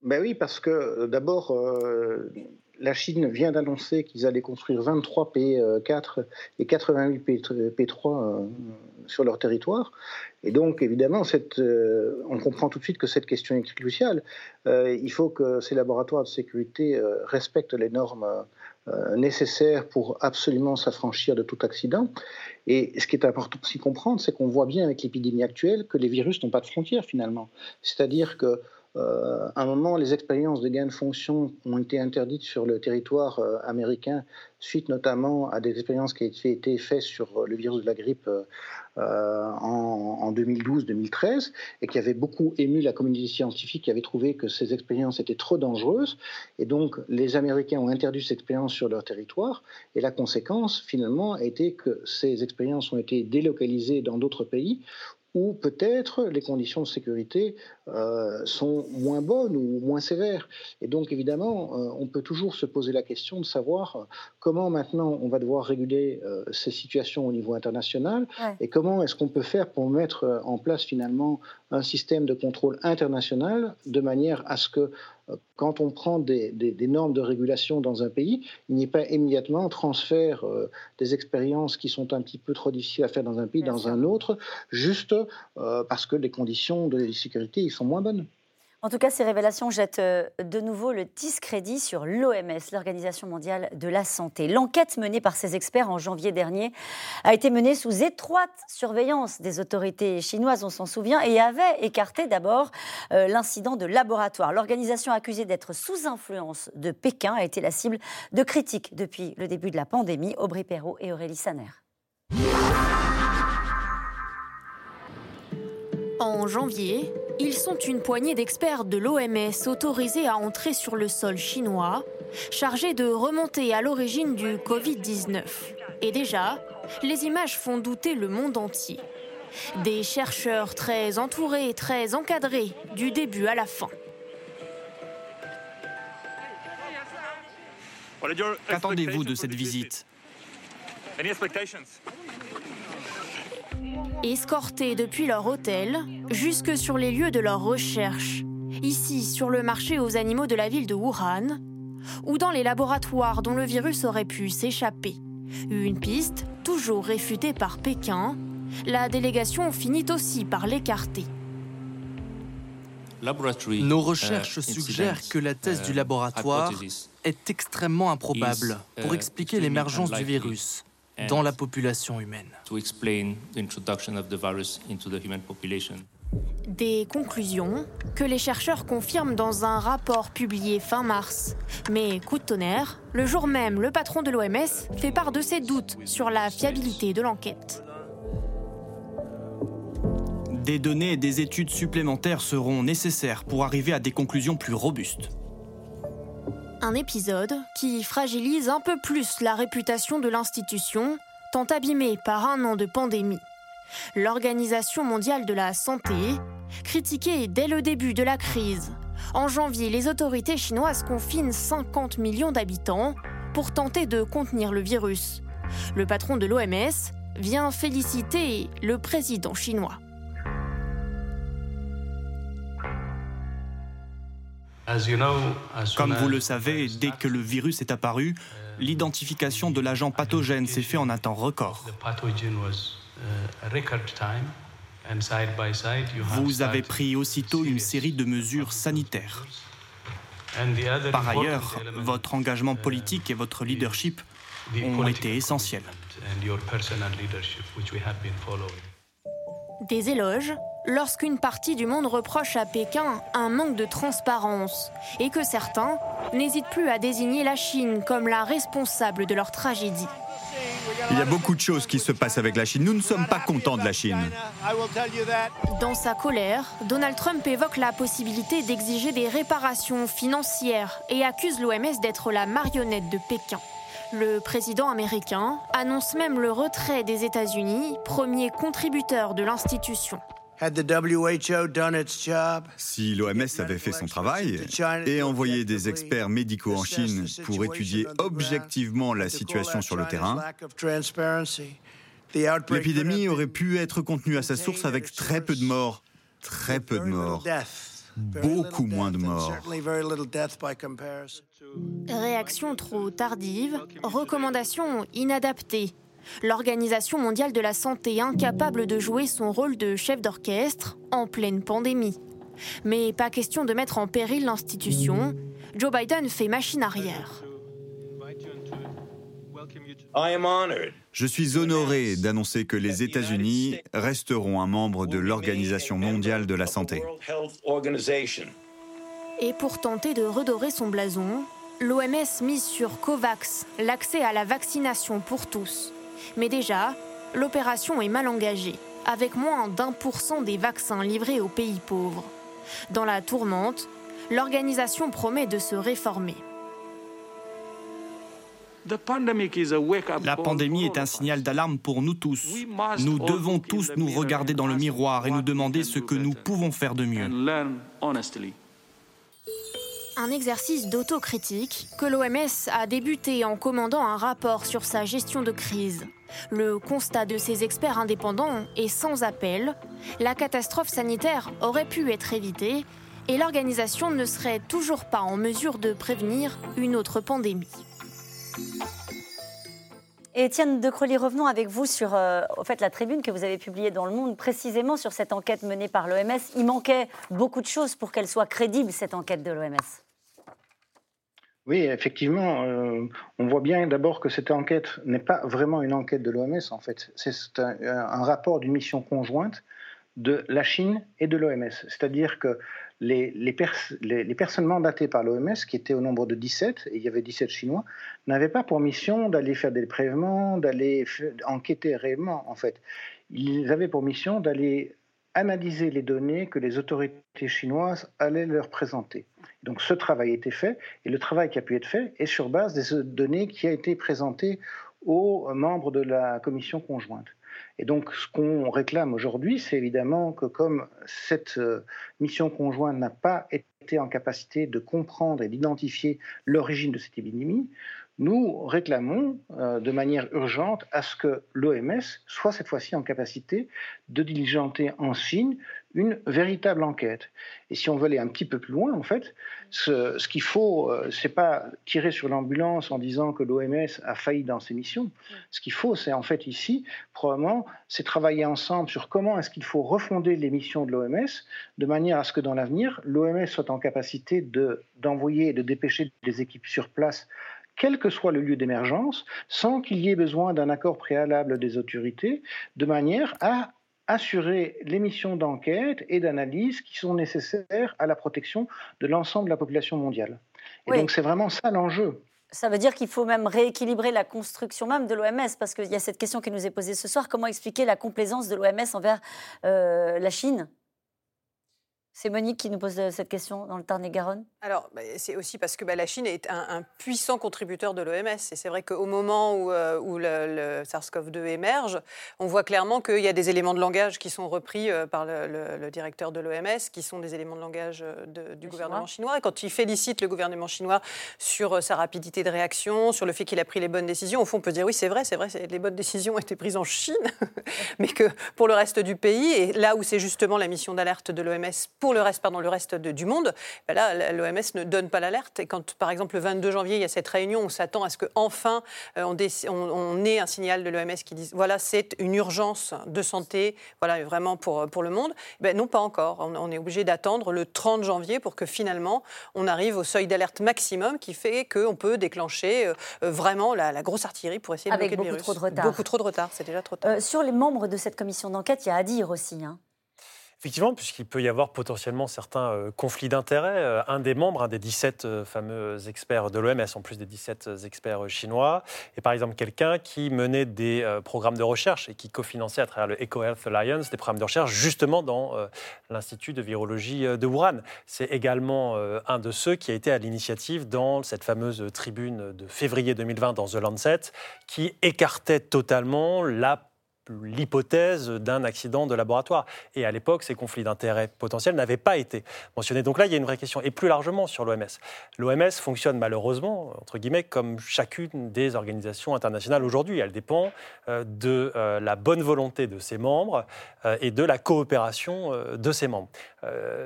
Ben oui, parce que euh, d'abord, la Chine vient d'annoncer qu'ils allaient construire 23 P4 et 88 P3 sur leur territoire. Et donc, évidemment, euh, on comprend tout de suite que cette question est cruciale. Euh, il faut que ces laboratoires de sécurité euh, respectent les normes nécessaires pour absolument s'affranchir de tout accident. Et ce qui est important aussi comprendre, c'est qu'on voit bien avec l'épidémie actuelle que les virus n'ont pas de frontières finalement. C'est-à-dire que euh, à un moment, les expériences de gain de fonction ont été interdites sur le territoire euh, américain, suite notamment à des expériences qui ont été faites sur euh, le virus de la grippe en, 2012-2013, et qui avaient beaucoup ému la communauté scientifique, qui avait trouvé que ces expériences étaient trop dangereuses. Et donc, les Américains ont interdit ces expériences sur leur territoire, et la conséquence, finalement, a été que ces expériences ont été délocalisées dans d'autres pays, où peut-être les conditions de sécurité euh, sont moins bonnes ou moins sévères. Et donc, évidemment, euh, on peut toujours se poser la question de savoir euh, comment maintenant on va devoir réguler ces situations au niveau international et comment est-ce qu'on peut faire pour mettre en place finalement un système de contrôle international de manière à ce que quand on prend des, normes de régulation dans un pays, il n'y ait pas immédiatement transfert des expériences qui sont un petit peu trop difficiles à faire dans un pays dans un autre, juste parce que les conditions de sécurité sont moins bonnes. En tout cas, ces révélations jettent euh, de nouveau le discrédit sur l'OMS, l'Organisation mondiale de la santé. L'enquête menée par ces experts en janvier dernier a été menée sous étroite surveillance des autorités chinoises, on s'en souvient, et avait écarté d'abord euh, l'incident de laboratoire. L'organisation accusée d'être sous influence de Pékin a été la cible de critiques depuis le début de la pandémie. Aubry Perrault et Aurélie Saner. En janvier, ils sont une poignée d'experts de l'OMS autorisés à entrer sur le sol chinois, chargés de remonter à l'origine du Covid-19. Et déjà, les images font douter le monde entier. Des chercheurs très entourés, très encadrés, du début à la fin. Qu'attendez-vous de cette visite? Escortés depuis leur hôtel jusque sur les lieux de leur recherche, ici sur le marché aux animaux de la ville de Wuhan, ou dans les laboratoires dont le virus aurait pu s'échapper, Une piste toujours réfutée par Pékin. La délégation finit aussi par l'écarter. Nos recherches suggèrent que la thèse du laboratoire est extrêmement improbable pour expliquer l'émergence du virus dans la population humaine. Des conclusions que les chercheurs confirment dans un rapport publié fin mars. Mais coup de tonnerre, le jour même, le patron de l'OMS fait part de ses doutes sur la fiabilité de l'enquête. Des données et des études supplémentaires seront nécessaires pour arriver à des conclusions plus robustes. Un épisode qui fragilise un peu plus la réputation de l'institution, tant abîmée par un an de pandémie. L'Organisation mondiale de la santé, critiquée dès le début de la crise. En janvier, les autorités chinoises confinent 50 millions d'habitants pour tenter de contenir le virus. Le patron de l'OMS vient féliciter le président chinois. Comme vous le savez, dès que le virus est apparu, l'identification de l'agent pathogène s'est faite en un temps record. Vous avez pris aussitôt une série de mesures sanitaires. Par ailleurs, votre engagement politique et votre leadership ont été essentiels. Des éloges lorsqu'une partie du monde reproche à Pékin un manque de transparence et que certains n'hésitent plus à désigner la Chine comme la responsable de leur tragédie. Il y a beaucoup de choses qui se passent avec la Chine. Nous ne sommes pas contents de la Chine. Dans sa colère, Donald Trump évoque la possibilité d'exiger des réparations financières et accuse l'OMS d'être la marionnette de Pékin. Le président américain annonce même le retrait des États-Unis, premier contributeur de l'institution. Si l'OMS avait fait son travail et envoyé des experts médicaux en Chine pour étudier objectivement la situation sur le terrain, l'épidémie aurait pu être contenue à sa source avec très peu de morts. Très peu de morts. Beaucoup moins de morts. Réaction trop tardive, recommandations inadaptées. L'Organisation mondiale de la santé incapable de jouer son rôle de chef d'orchestre en pleine pandémie. Mais pas question de mettre en péril l'institution. Joe Biden fait machine arrière. Je suis honoré d'annoncer que les États-Unis resteront un membre de l'Organisation mondiale de la santé. Et pour tenter de redorer son blason, l'OMS mise sur COVAX, l'accès à la vaccination pour tous. Mais déjà, l'opération est mal engagée, avec moins d'un pour cent des vaccins livrés aux pays pauvres. Dans la tourmente, l'organisation promet de se réformer. La pandémie est un signal d'alarme pour nous tous. Nous devons tous nous regarder dans le miroir et nous demander ce que nous pouvons faire de mieux. Un exercice d'autocritique que l'OMS a débuté en commandant un rapport sur sa gestion de crise. Le constat de ces experts indépendants est sans appel. La catastrophe sanitaire aurait pu être évitée et l'organisation ne serait toujours pas en mesure de prévenir une autre pandémie. Étienne de revenons avec vous sur euh, fait, la tribune que vous avez publiée dans Le Monde, précisément sur cette enquête menée par l'OMS. Il manquait beaucoup de choses pour qu'elle soit crédible, cette enquête de l'OMS. Oui, effectivement, euh, on voit bien d'abord que cette enquête n'est pas vraiment une enquête de l'OMS, en fait. C'est un, un, rapport d'une mission conjointe de la Chine et de l'OMS. C'est-à-dire que les, personnes mandatées par l'OMS, qui étaient au nombre de 17, et il y avait 17 Chinois, n'avaient pas pour mission d'aller faire des prélèvements, d'aller enquêter réellement, en fait. Ils avaient pour mission d'aller analyser les données que les autorités chinoises allaient leur présenter. Donc ce travail a été fait, et le travail qui a pu être fait est sur base des données qui a été présentées aux membres de la commission conjointe. Et donc, ce qu'on réclame aujourd'hui, c'est évidemment que comme cette euh, mission conjointe n'a pas été en capacité de comprendre et d'identifier l'origine de cette épidémie, nous réclamons euh, de manière urgente à ce que l'OMS soit cette fois-ci en capacité de diligenter en Chine une véritable enquête. Et si on veut aller un petit peu plus loin, en fait, ce, qu'il faut, euh, c'est pas tirer sur l'ambulance en disant que l'OMS a failli dans ses missions. Ce qu'il faut, c'est en fait ici, probablement, c'est travailler ensemble sur comment est-ce qu'il faut refonder les missions de l'OMS de manière à ce que dans l'avenir, l'OMS soit en capacité de, d'envoyer et de dépêcher des équipes sur place quel que soit le lieu d'émergence, sans qu'il y ait besoin d'un accord préalable des autorités, de manière à assurer les missions d'enquête et d'analyse qui sont nécessaires à la protection de l'ensemble de la population mondiale. Et donc c'est vraiment ça l'enjeu. Ça veut dire qu'il faut même rééquilibrer la construction même de l'OMS, parce qu'il y a cette question qui nous est posée ce soir. Comment expliquer la complaisance de l'OMS envers euh, la Chine? C'est Monique qui nous pose euh, cette question dans le Tarn-et-Garonne? Alors, bah, c'est aussi parce que bah, la Chine est un, puissant contributeur de l'OMS. Et c'est vrai qu'au moment où, euh, où le, SARS-CoV-2 émerge, on voit clairement qu'il y a des éléments de langage qui sont repris euh, par le, directeur de l'OMS, qui sont des éléments de langage du gouvernement chinois. Et quand il félicite le gouvernement chinois sur sa rapidité de réaction, sur le fait qu'il a pris les bonnes décisions, au fond, on peut dire oui, c'est vrai, c'est vrai, les bonnes décisions ont été prises en Chine, mais que pour le reste du pays, et là où c'est justement la mission d'alerte de l'OMS pour le reste, pardon, le reste du monde, ben là, l'OMS ne donne pas l'alerte. Et quand, par exemple, le 22 janvier, il y a cette réunion, on s'attend à ce qu'enfin, euh, on, on, ait un signal de l'OMS qui dise voilà, c'est une urgence de santé, voilà, vraiment pour, pour le monde. Ben non, pas encore. On, est obligé d'attendre le 30 janvier pour que finalement, on arrive au seuil d'alerte maximum qui fait qu'on peut déclencher euh, vraiment la, grosse artillerie pour essayer de Avec bloquer le virus. Beaucoup trop de retard. Beaucoup trop de retard, c'est déjà trop tard. Euh, sur les membres de cette commission d'enquête, il y a à dire aussi. Hein. Effectivement, puisqu'il peut y avoir potentiellement certains euh, conflits d'intérêts. Euh, un des membres, un des 17 euh, fameux experts de l'OMS, en plus des 17 experts chinois, est par exemple quelqu'un qui menait des programmes de recherche et qui cofinançait à travers le EcoHealth Alliance des programmes de recherche justement dans l'Institut de virologie de Wuhan. C'est également un de ceux qui a été à l'initiative dans cette fameuse tribune de février 2020 dans The Lancet qui écartait totalement la l'hypothèse d'un accident de laboratoire. Et à l'époque, ces conflits d'intérêts potentiels n'avaient pas été mentionnés. Donc là, il y a une vraie question. Et plus largement sur l'OMS. L'OMS fonctionne malheureusement, entre guillemets, comme chacune des organisations internationales aujourd'hui. Elle dépend euh, de euh, la bonne volonté de ses membres euh, et de la coopération de ses membres.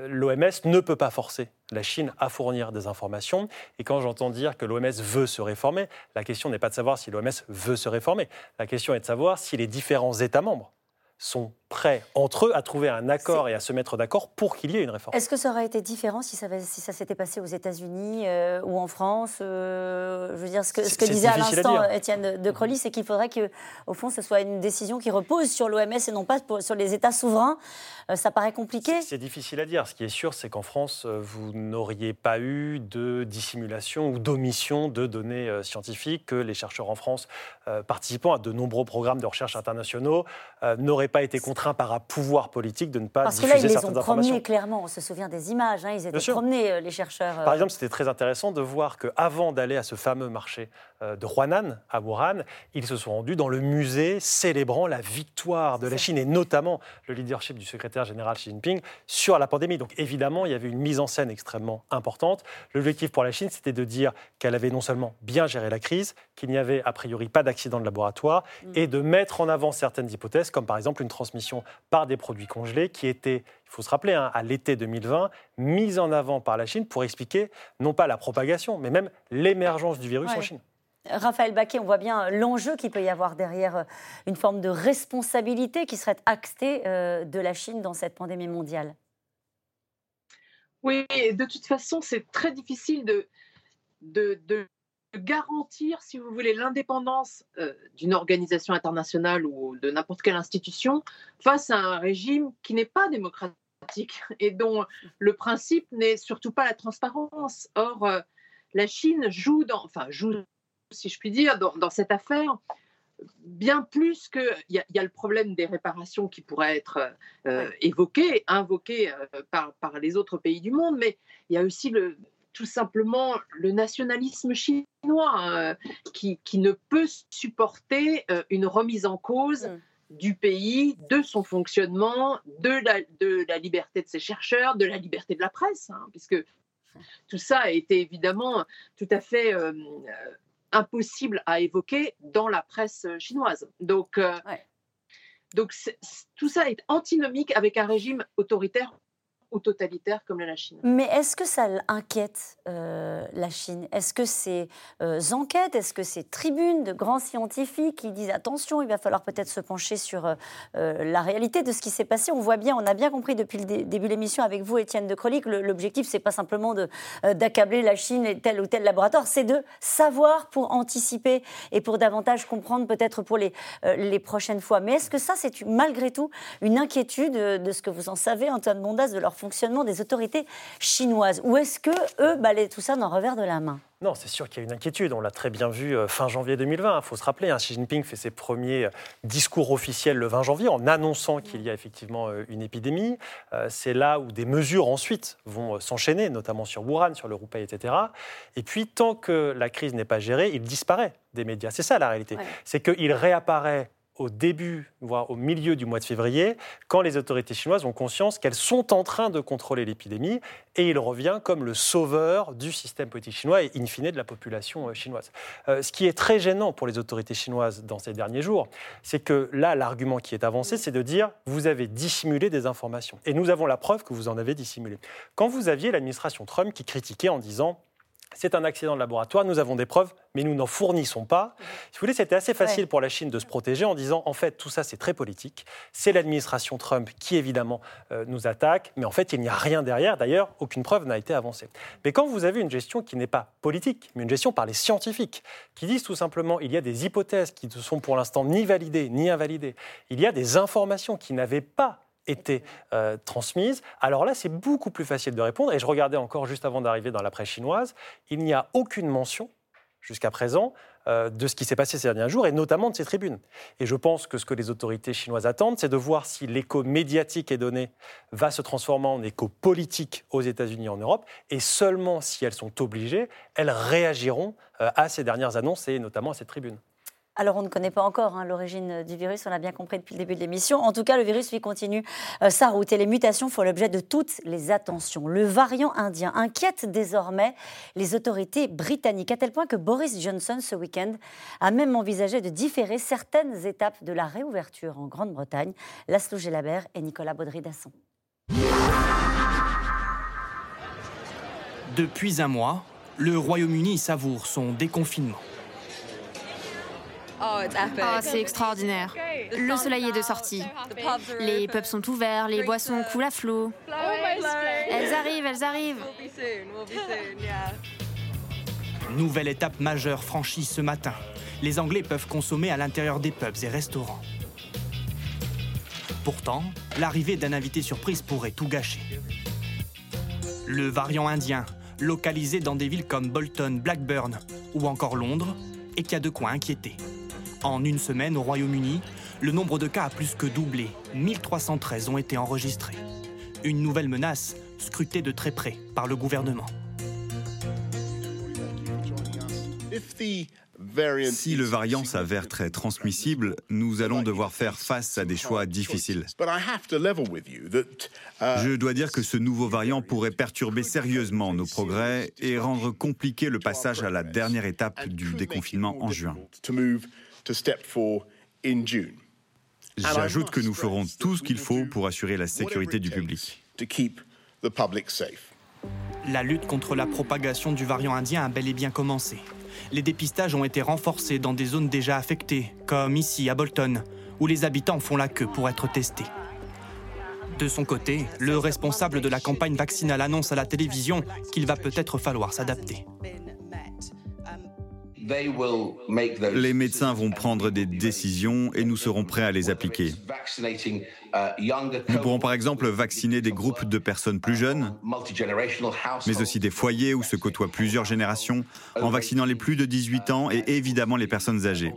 L'OMS ne peut pas forcer la Chine à fournir des informations. Et quand j'entends dire que l'OMS veut se réformer, la question n'est pas de savoir si l'OMS veut se réformer. La question est de savoir si les différents États membres sont prêts entre eux à trouver un accord et à se mettre d'accord pour qu'il y ait une réforme. Est-ce que ça aurait été différent si ça, si ça s'était passé aux États-Unis euh, ou en France euh, Je veux dire, ce que, ce que disait à l'instant Étienne de Crolly, c'est qu'il faudrait que, au fond, ce soit une décision qui repose sur l'OMS et non pas sur les États souverains. Euh, ça paraît compliqué. C'est difficile à dire. Ce qui est sûr, c'est qu'en France, vous n'auriez pas eu de dissimulation ou d'omission de données scientifiques, que les chercheurs en France participant à de nombreux programmes de recherche internationaux n'auraient pas été contraints par un pouvoir politique de ne pas Parce diffuser que là, ils les ont promenés, clairement. On se souvient des images. Hein, ils étaient promenés, euh, les chercheurs. Par euh. exemple, c'était très intéressant de voir qu'avant d'aller à ce fameux marché euh, de Huanan, à Wuhan, ils se sont rendus dans le musée célébrant la victoire de la Chine et notamment le leadership du secrétaire général Xi Jinping sur la pandémie. Donc évidemment, il y avait une mise en scène extrêmement importante. L'objectif pour la Chine, c'était de dire qu'elle avait non seulement bien géré la crise, qu'il n'y avait a priori pas d'accident de laboratoire mm. et de mettre en avant certaines hypothèses, comme par exemple une transmission par des produits congelés qui étaient, il faut se rappeler, hein, à l'été 2020, mise en avant par la Chine pour expliquer non pas la propagation, mais même l'émergence du virus en Chine. Raphaël Baquet, on voit bien l'enjeu qu'il peut y avoir derrière euh, une forme de responsabilité qui serait actée euh, de la Chine dans cette pandémie mondiale. Oui, de toute façon, c'est très difficile de, de, de garantir, si vous voulez, l'indépendance euh, d'une organisation internationale ou de n'importe quelle institution face à un régime qui n'est pas démocratique et dont le principe n'est surtout pas la transparence. Or, euh, la Chine joue, dans, enfin joue, si je puis dire, dans, cette affaire bien plus que il y, a le problème des réparations qui pourrait être euh, évoqué, invoqué par, par les autres pays du monde, mais il y a aussi le, tout simplement le nationalisme chinois hein, qui, ne peut supporter euh, une remise en cause mm. du pays, de son fonctionnement, de la, de la, liberté de ses chercheurs, de la liberté de la presse, hein, puisque tout ça a été évidemment tout à fait euh, impossible à évoquer dans la presse chinoise. Donc, euh, Donc tout ça est antinomique avec un régime autoritaire ou totalitaire comme la Chine. Mais est-ce que ça inquiète euh, la Chine? Est-ce que ces euh, enquêtes, est-ce que ces tribunes de grands scientifiques qui disent attention, il va falloir peut-être se pencher sur euh, la réalité de ce qui s'est passé? On voit bien, on a bien compris depuis le début de l'émission avec vous, Étienne de Crolic, l'objectif, c'est pas simplement d'accabler la Chine et tel ou tel laboratoire, c'est de savoir pour anticiper et pour davantage comprendre peut-être pour les, les prochaines fois. Mais est-ce que ça, c'est malgré tout une inquiétude de ce que vous en savez, Antoine Mondas, de leur fonctionnement des autorités chinoises Ou est-ce que eux balaient tout ça d'un revers de la main? Non, c'est sûr qu'il y a une inquiétude. On l'a très bien vu euh, fin janvier 2020. Il faut se rappeler, hein, Xi Jinping fait ses premiers euh, discours officiels le 20 janvier en annonçant qu'il y a effectivement euh, une épidémie. C'est là où des mesures ensuite vont s'enchaîner, notamment sur Wuhan, sur le Roubaix, etc. Et puis, tant que la crise n'est pas gérée, il disparaît des médias. C'est ça la réalité. C'est qu'il réapparaît au début, voire au milieu du mois de février, quand les autorités chinoises ont conscience qu'elles sont en train de contrôler l'épidémie, et il revient comme le sauveur du système politique chinois et in fine de la population euh, chinoise. Euh, ce qui est très gênant pour les autorités chinoises dans ces derniers jours, c'est que là, l'argument qui est avancé, c'est de dire vous avez dissimulé des informations. Et nous avons la preuve que vous en avez dissimulé. Quand vous aviez l'administration Trump qui critiquait en disant c'est un accident de laboratoire, nous avons des preuves, mais nous n'en fournissons pas. Si vous voulez, c'était assez facile pour la Chine de se protéger en disant, en fait, tout ça, c'est très politique. C'est l'administration Trump qui, évidemment, euh, nous attaque, mais en fait, il n'y a rien derrière. D'ailleurs, aucune preuve n'a été avancée. Mais quand vous avez une gestion qui n'est pas politique, mais une gestion par les scientifiques, qui disent tout simplement, il y a des hypothèses qui ne sont pour l'instant ni validées, ni invalidées, il y a des informations qui n'avaient pas été euh, transmises. Alors là, c'est beaucoup plus facile de répondre. Et je regardais encore juste avant d'arriver dans la presse chinoise, il n'y a aucune mention jusqu'à présent euh, de ce qui s'est passé ces derniers jours et notamment de ces tribunes. Et je pense que ce que les autorités chinoises attendent, c'est de voir si l'écho médiatique est donné va se transformer en écho politique aux États-Unis et en Europe. Et seulement si elles sont obligées, elles réagiront euh, à ces dernières annonces et notamment à cette tribune. Alors, on ne connaît pas encore hein, l'origine du virus, on l'a bien compris depuis le début de l'émission. En tout cas, le virus, lui, continue euh, sa route et les mutations font l'objet de toutes les attentions. Le variant indien inquiète désormais les autorités britanniques, à tel point que Boris Johnson, ce week-end, a même envisagé de différer certaines étapes de la réouverture en Grande-Bretagne. Laszlo Gelabert et Nicolas Baudry-Dasson. Depuis un mois, le Royaume-Uni savoure son déconfinement. Oh, oh, c'est extraordinaire. Le soleil est de sortie. Les pubs sont ouverts, les boissons coulent à flot. Elles arrivent, elles arrivent. Nouvelle étape majeure franchie ce matin. Les Anglais peuvent consommer à l'intérieur des pubs et restaurants. Pourtant, l'arrivée d'un invité surprise pourrait tout gâcher. Le variant indien, localisé dans des villes comme Bolton, Blackburn ou encore Londres, et qui a de quoi inquiéter. En une semaine au Royaume-Uni, le nombre de cas a plus que doublé. 1313 ont été enregistrés. Une nouvelle menace scrutée de très près par le gouvernement. Si le variant s'avère très transmissible, nous allons devoir faire face à des choix difficiles. Je dois dire que ce nouveau variant pourrait perturber sérieusement nos progrès et rendre compliqué le passage à la dernière étape du déconfinement en juin. J'ajoute que nous ferons tout ce qu'il faut pour assurer la sécurité du public. La lutte contre la propagation du variant indien a bel et bien commencé. Les dépistages ont été renforcés dans des zones déjà affectées, comme ici à Bolton, où les habitants font la queue pour être testés. De son côté, le responsable de la campagne vaccinale annonce à la télévision qu'il va peut-être falloir s'adapter. Les médecins vont prendre des décisions et nous serons prêts à les appliquer. Nous pourrons par exemple vacciner des groupes de personnes plus jeunes, mais aussi des foyers où se côtoient plusieurs générations, en vaccinant les plus de 18 ans et évidemment les personnes âgées.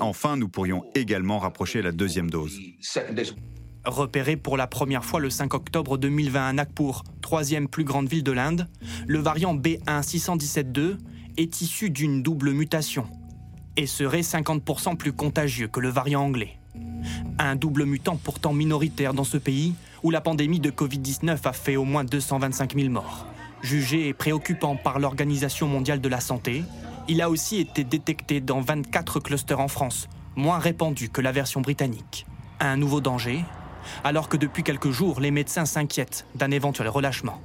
Enfin, nous pourrions également rapprocher la deuxième dose. Repéré pour la première fois le 5 octobre 2020 à Nagpur, troisième plus grande ville de l'Inde, le variant B16172 est issu d'une double mutation et serait 50% plus contagieux que le variant anglais. Un double mutant pourtant minoritaire dans ce pays où la pandémie de Covid-19 a fait au moins 225 000 morts. Jugé préoccupant par l'Organisation mondiale de la santé, il a aussi été détecté dans 24 clusters en France, moins répandu que la version britannique. Un nouveau danger, alors que depuis quelques jours, les médecins s'inquiètent d'un éventuel relâchement.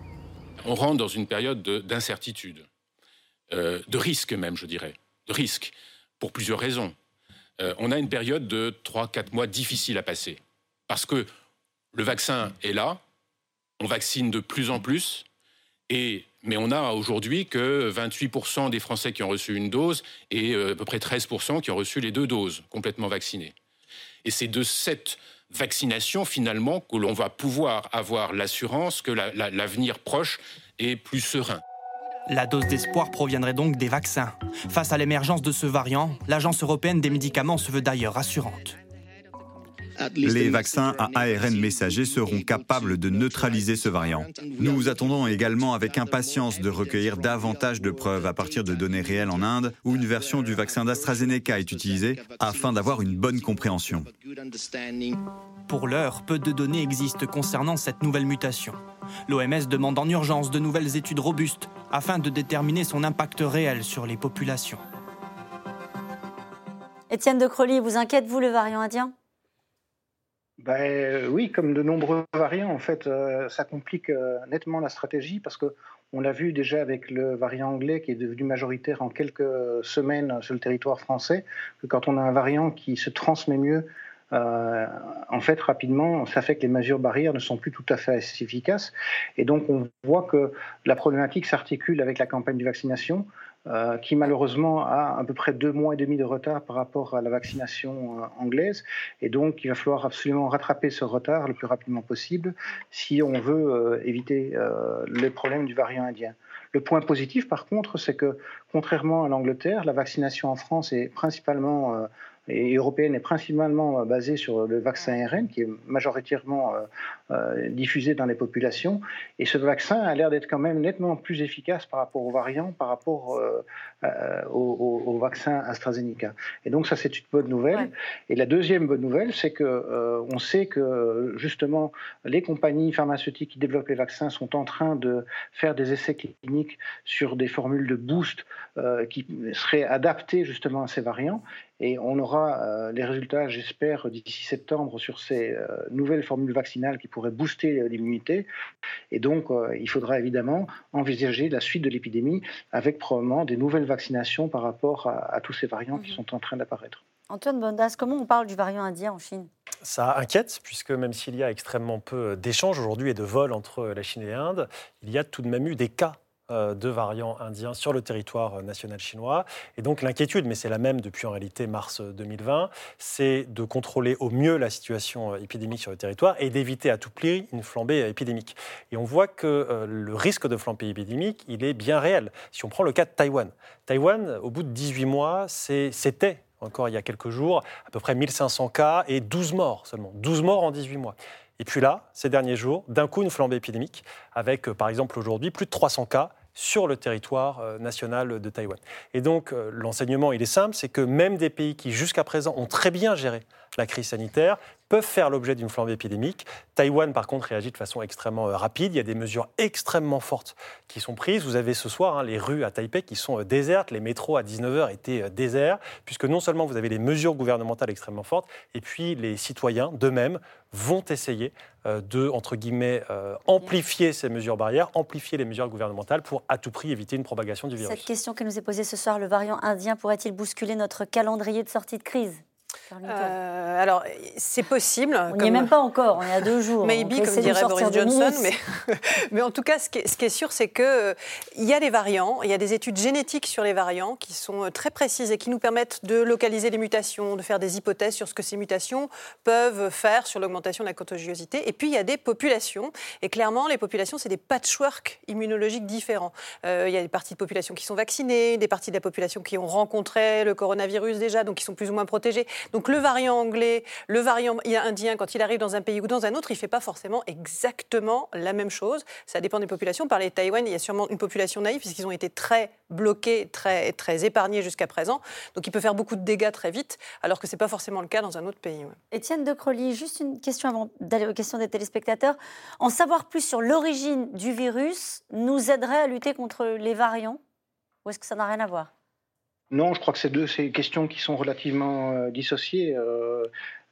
On rentre dans une période d'incertitude, euh, de risque même, je dirais, de risque, pour plusieurs raisons. Euh, on a une période de 3-4 mois difficile à passer, parce que le vaccin est là, on vaccine de plus en plus, et, mais on a aujourd'hui que 28% des Français qui ont reçu une dose et euh, à peu près 13% qui ont reçu les deux doses complètement vaccinées. Et c'est de cette vaccination finalement que l'on va pouvoir avoir l'assurance que l'avenir proche est plus serein. La dose d'espoir proviendrait donc des vaccins. Face à l'émergence de ce variant, l'Agence européenne des médicaments se veut d'ailleurs rassurante. Les vaccins à ARN messager seront capables de neutraliser ce variant. Nous attendons également avec impatience de recueillir davantage de preuves à partir de données réelles en Inde où une version du vaccin d'AstraZeneca est utilisée afin d'avoir une bonne compréhension. Pour l'heure, peu de données existent concernant cette nouvelle mutation. L'OMS demande en urgence de nouvelles études robustes afin de déterminer son impact réel sur les populations. Étienne de Crolly, vous inquiète-vous le variant indien? Ben, Oui, comme de nombreux variants, en fait, euh, ça complique euh, nettement la stratégie parce que on l'a vu déjà avec le variant anglais qui est devenu majoritaire en quelques semaines sur le territoire français, que quand on a un variant qui se transmet mieux, euh, en fait, rapidement, ça fait que les mesures barrières ne sont plus tout à fait efficaces. Et donc, on voit que la problématique s'articule avec la campagne de vaccination. Euh, qui malheureusement a à peu près deux mois et demi de retard par rapport à la vaccination euh, anglaise. Et donc, il va falloir absolument rattraper ce retard le plus rapidement possible si on veut éviter les problèmes du variant indien. Le point positif, par contre, c'est que, contrairement à l'Angleterre, la vaccination en France est principalement et européenne est principalement euh, basée sur le vaccin ARN, qui est majoritairement euh, euh, diffusé dans les populations. Et ce vaccin a l'air d'être quand même nettement plus efficace par rapport aux variants, par rapport au, vaccin AstraZeneca. Et donc ça, c'est une bonne nouvelle. Et la deuxième bonne nouvelle, c'est que on sait que justement les compagnies pharmaceutiques qui développent les vaccins sont en train de faire des essais cliniques sur des formules de boost qui seraient adaptées justement à ces variants. Et on aura euh, les résultats, j'espère, d'ici septembre sur ces euh, nouvelles formules vaccinales qui pourraient booster l'immunité. Et donc, euh, il faudra évidemment envisager la suite de l'épidémie avec probablement des nouvelles vaccinations par rapport à, tous ces variants qui mhm. sont en train d'apparaître. Antoine Bondas, comment on parle du variant indien en Chine? Ça inquiète, puisque même s'il y a extrêmement peu d'échanges aujourd'hui et de vols entre la Chine et l'Inde, il y a tout de même eu des cas de variants indiens sur le territoire national chinois. Et donc l'inquiétude, mais c'est la même depuis en réalité mars 2020, c'est de contrôler au mieux la situation euh, épidémique sur le territoire et d'éviter à tout prix une flambée épidémique. Et on voit que euh, le risque de flambée épidémique, il est bien réel. Si on prend le cas de Taïwan, Taïwan, au bout de 18 mois, c'était encore il y a quelques jours, à peu près 1500 cas et 12 morts seulement. 12 morts en 18 mois. Et puis là, ces derniers jours, d'un coup, une flambée épidémique, avec par exemple aujourd'hui plus de 300 cas sur le territoire euh, national de Taïwan. Et donc euh, l'enseignement, il est simple, c'est que même des pays qui jusqu'à présent ont très bien géré la crise sanitaire peuvent faire l'objet d'une flambée épidémique. Taïwan, par contre, réagit de façon extrêmement euh, rapide. Il y a des mesures extrêmement fortes qui sont prises. Vous avez ce soir hein, les rues à Taipei qui sont désertes. Les métros à 19h étaient déserts, puisque non seulement vous avez les mesures gouvernementales extrêmement fortes, et puis les citoyens d'eux-mêmes vont essayer euh, de, entre guillemets, euh, amplifier ces mesures barrières, amplifier les mesures gouvernementales pour à tout prix éviter une propagation du virus. Cette question qui nous est posée ce soir, le variant indien pourrait-il bousculer notre calendrier de sortie de crise? Euh, alors, c'est possible. On n'y est même pas encore, on est à deux jours. Maybe, comme dirait Boris Johnson. Mais, mais, en tout cas, ce qui est, ce qui est sûr, c'est qu'il euh, y a des variants, il y a des études génétiques sur les variants qui sont euh, très précises et qui nous permettent de localiser les mutations, de faire des hypothèses sur ce que ces mutations peuvent faire sur l'augmentation de la contagiosité. Et puis, il y a des populations. Et clairement, les populations, c'est des patchwork immunologiques différents. il y a des parties de population qui sont vaccinées, des parties de la population qui ont rencontré le coronavirus déjà, donc qui sont plus ou moins protégées. Donc le variant anglais, le variant indien, quand il arrive dans un pays ou dans un autre, il ne fait pas forcément exactement la même chose. Ça dépend des populations. Par les Taïwan, il y a sûrement une population naïve puisqu'ils ont été très bloqués, très, très épargnés jusqu'à présent. Donc il peut faire beaucoup de dégâts très vite, alors que ce n'est pas forcément le cas dans un autre pays. Étienne de Crolly, juste une question avant d'aller aux questions des téléspectateurs. En savoir plus sur l'origine du virus nous aiderait à lutter contre les variants? Ou est-ce que ça n'a rien à voir? Non, je crois que c'est deux ces questions qui sont relativement dissociées.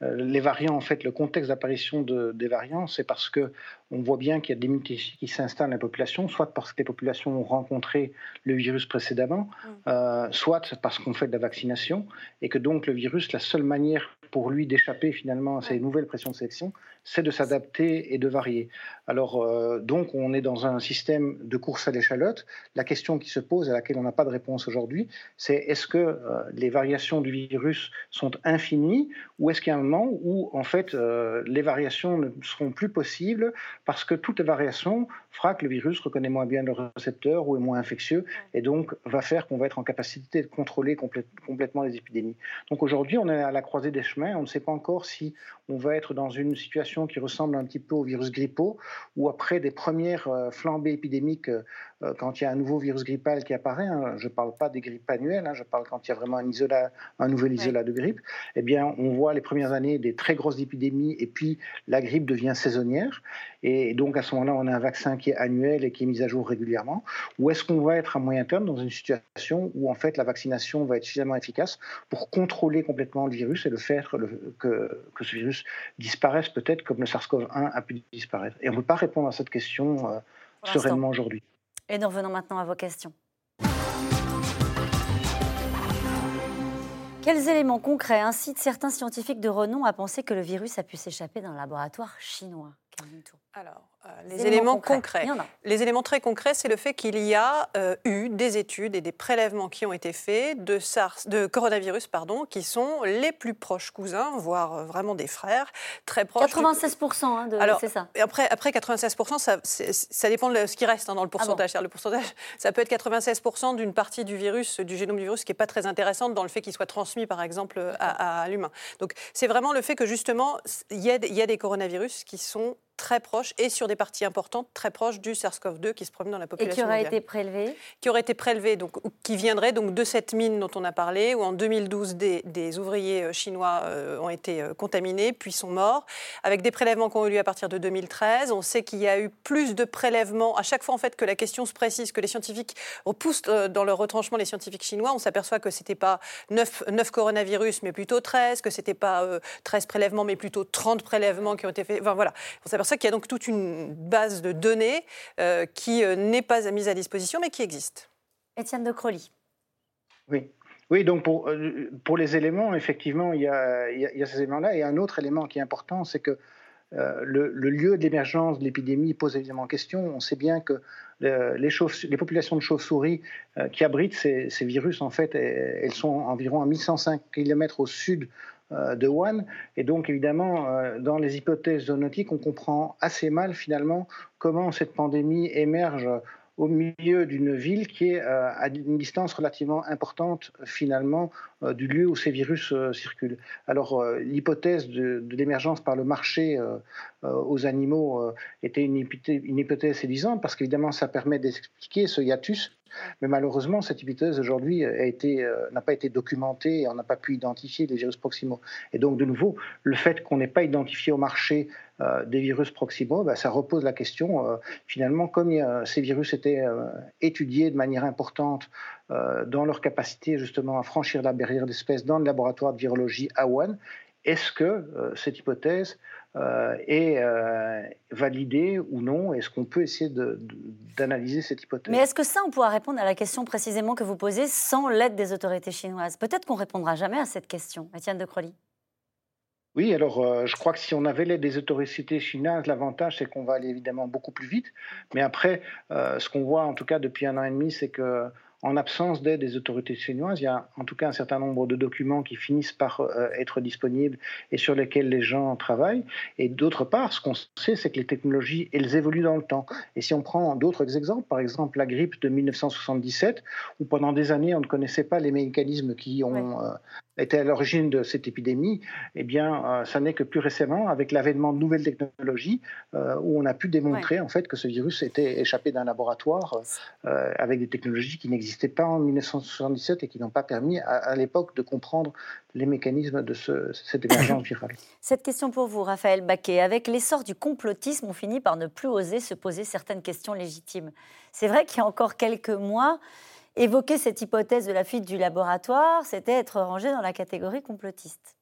Euh, les variants, en fait, le contexte d'apparition des variants, c'est parce que on voit bien qu'il y a des mutations qui s'installent dans la population, soit parce que les populations ont rencontré le virus précédemment, mm. euh, soit parce qu'on fait de la vaccination, et que donc le virus, la seule manière pour lui d'échapper finalement à ces nouvelles pressions de sélection, c'est de s'adapter et de varier. Alors euh, donc on est dans un système de course à l'échalote. La question qui se pose, à laquelle on n'a pas de réponse aujourd'hui, c'est est-ce que les variations du virus sont infinies ou est-ce qu'il y a un où, en fait, euh, les variations ne seront plus possibles parce que toute variation fera que le virus reconnaît moins bien le récepteur ou est moins infectieux et donc va faire qu'on va être en capacité de contrôler complètement les épidémies. Donc aujourd'hui, on est à la croisée des chemins. On ne sait pas encore si on va être dans une situation qui ressemble un petit peu au virus grippaux ou après des premières euh, flambées épidémiques euh, quand il y a un nouveau virus grippal qui apparaît, hein, je ne parle pas des grippes annuelles, hein, je parle quand il y a vraiment un, isola, un nouvel isolat de grippe, eh bien, on voit les premières années des très grosses épidémies et puis la grippe devient saisonnière. Et donc, à ce moment-là, on a un vaccin qui est annuel et qui est mis à jour régulièrement. Ou est-ce qu'on va être à moyen terme dans une situation où, en fait, la vaccination va être suffisamment efficace pour contrôler complètement le virus et le faire que, que ce virus disparaisse peut-être comme le SARS-CoV-1 a pu disparaître? Et on ne peut pas répondre à cette question euh, sereinement aujourd'hui. Et nous revenons maintenant à vos questions. Quels éléments concrets incitent certains scientifiques de renom à penser que le virus a pu s'échapper d'un laboratoire chinois? Alors, les éléments, concrets. Les éléments très concrets, c'est le fait qu'il y a euh, eu des études et des prélèvements qui ont été faits de, SARS, de coronavirus pardon, qui sont les plus proches cousins, voire euh, vraiment des frères, très proches. 96%, hein, c'est ça. Après, après 96%, ça, ça dépend de ce qui reste hein, dans le ah pourcentage. le pourcentage, ça peut être 96% d'une partie du virus, du génome du virus, qui n'est pas très intéressante dans le fait qu'il soit transmis, par exemple, à, l'humain. Donc, c'est vraiment le fait que justement, il y, y a des coronavirus qui sont très proches et sur des parties importantes très proches du SARS-CoV-2 qui se promène dans la population. Et qui aurait été prélevé Qui aurait été prélevé, donc qui viendrait donc de cette mine dont on a parlé, où en 2012 des, des ouvriers euh, chinois euh, ont été euh, contaminés puis sont morts, avec des prélèvements qui ont eu lieu à partir de 2013. On sait qu'il y a eu plus de prélèvements à chaque fois en fait que la question se précise, que les scientifiques repoussent dans leur retranchement les scientifiques chinois. On s'aperçoit que c'était pas 9, 9, coronavirus mais plutôt 13, que c'était pas 13 prélèvements mais plutôt 30 prélèvements qui ont été faits. Enfin voilà, on s'aperçoit qu'il y a donc toute une base de données euh, qui euh, n'est pas mise à disposition, mais qui existe. Étienne de Crolly. Oui. Oui, donc pour, euh, pour les éléments, effectivement, il y a, il y a ces éléments-là. Et un autre élément qui est important, c'est que le, lieu d'émergence de l'épidémie pose évidemment question. On sait bien que les, les, populations de chauves-souris qui abritent ces, ces, virus, en fait, elles sont environ à 1105 km au sud de Wuhan. Et donc, évidemment, euh, dans les hypothèses zoonotiques, on comprend assez mal, finalement, comment cette pandémie émerge au milieu d'une ville qui est euh, à une distance relativement importante finalement du lieu où ces virus circulent. Alors l'hypothèse de, l'émergence par le marché aux animaux était une hypothèse séduisante parce qu'évidemment ça permet d'expliquer ce hiatus mais malheureusement, cette hypothèse aujourd'hui euh, n'a pas été documentée et on n'a pas pu identifier les virus proximaux. Et donc, de nouveau, le fait qu'on n'ait pas identifié au marché euh, des virus proximaux, bah, ça repose la question, euh, finalement, comme ces virus étaient étudiés de manière importante dans leur capacité justement à franchir la barrière d'espèces dans le laboratoire de virologie à Wuhan, est-ce que cette hypothèse euh, est euh, validée ou non Est-ce qu'on peut essayer d'analyser cette hypothèse? Mais est-ce que ça, on pourra répondre à la question précisément que vous posez sans l'aide des autorités chinoises? Peut-être qu'on répondra jamais à cette question. Étienne de Crolly. Oui, alors euh, je crois que si on avait l'aide des autorités chinoises, l'avantage c'est qu'on va aller évidemment beaucoup plus vite. Mais après, ce qu'on voit en tout cas depuis un an et demi, c'est que en absence d'aide des autorités chinoises, il y a en tout cas un certain nombre de documents qui finissent par euh, être disponibles et sur lesquels les gens travaillent. Et d'autre part, ce qu'on sait, c'est que les technologies, elles évoluent dans le temps. Et si on prend d'autres exemples, par exemple la grippe de 1977, où pendant des années, on ne connaissait pas les mécanismes qui ont euh, était à l'origine de cette épidémie, eh bien, euh, ça n'est que plus récemment, avec l'avènement de nouvelles technologies, euh, où on a pu démontrer en fait que ce virus était échappé d'un laboratoire euh, avec des technologies qui n'existaient pas en 1977 et qui n'ont pas permis à, l'époque de comprendre les mécanismes de cette émergence virale. Cette question pour vous, Raphaël Baquet. Avec l'essor du complotisme, on finit par ne plus oser se poser certaines questions légitimes. C'est vrai qu'il y a encore quelques mois, évoquer cette hypothèse de la fuite du laboratoire, c'était être rangé dans la catégorie complotiste.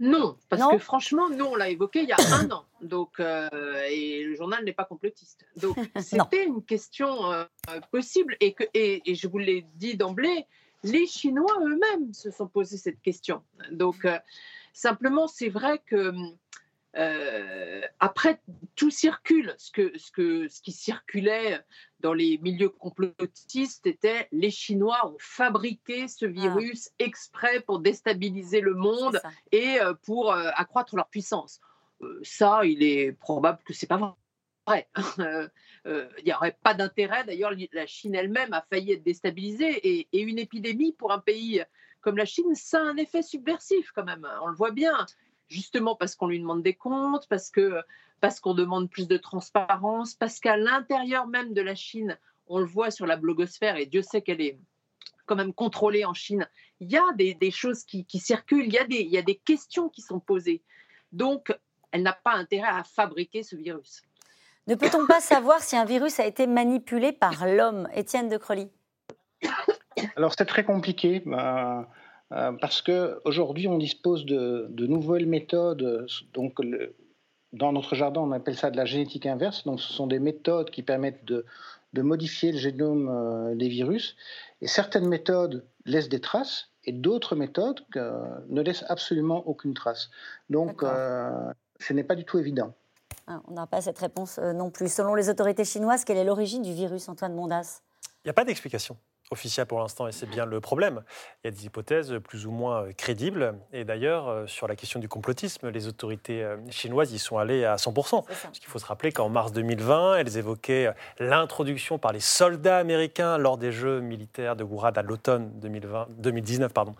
Non, parce que franchement, nous, on l'a évoqué il y a un an. Donc, euh, et le journal n'est pas complotiste. Donc, c'était une question euh, possible. Et, que, et, je vous l'ai dit d'emblée, les Chinois eux-mêmes se sont posé cette question. Donc, euh, simplement, c'est vrai que euh, après, tout circule. Ce, que, ce, que, ce qui circulait dans les milieux complotistes était les Chinois ont fabriqué ce ah. virus exprès pour déstabiliser le monde et euh, pour euh, accroître leur puissance. ça, il est probable que c'est pas vrai. Il n'y aurait pas d'intérêt. D'ailleurs, la Chine elle-même a failli être déstabilisée et, et une épidémie pour un pays comme la Chine, ça a un effet subversif quand même. On le voit bien justement parce qu'on lui demande des comptes, parce que parce qu'on demande plus de transparence, parce qu'à l'intérieur même de la Chine, on le voit sur la blogosphère, et Dieu sait qu'elle est quand même contrôlée en Chine, il y a des, choses qui, circulent, il y, a des, il y a des questions qui sont posées. Donc, elle n'a pas intérêt à fabriquer ce virus. Ne peut-on pas savoir si un virus a été manipulé par l'homme Étienne de Crolly? Alors, c'est très compliqué. Bah, euh, parce qu'aujourd'hui, on dispose de, nouvelles méthodes. Donc, dans notre jardin, on appelle ça de la génétique inverse. Donc, ce sont des méthodes qui permettent de, modifier le génome euh, des virus. Et certaines méthodes laissent des traces et d'autres méthodes euh, ne laissent absolument aucune trace. Donc, ce n'est pas du tout évident. Ah, on n'a pas cette réponse non plus. Selon les autorités chinoises, quelle est l'origine du virus, Antoine Mondas Il n'y a pas d'explication officielle pour l'instant, et c'est bien le problème. Il y a des hypothèses plus ou moins euh, crédibles. Et d'ailleurs, euh, sur la question du complotisme, les autorités euh, chinoises y sont allées à 100%. Parce qu'il faut se rappeler qu'en mars 2020, elles évoquaient l'introduction par les soldats américains lors des Jeux militaires de Gourad à l'automne 2019 pardon,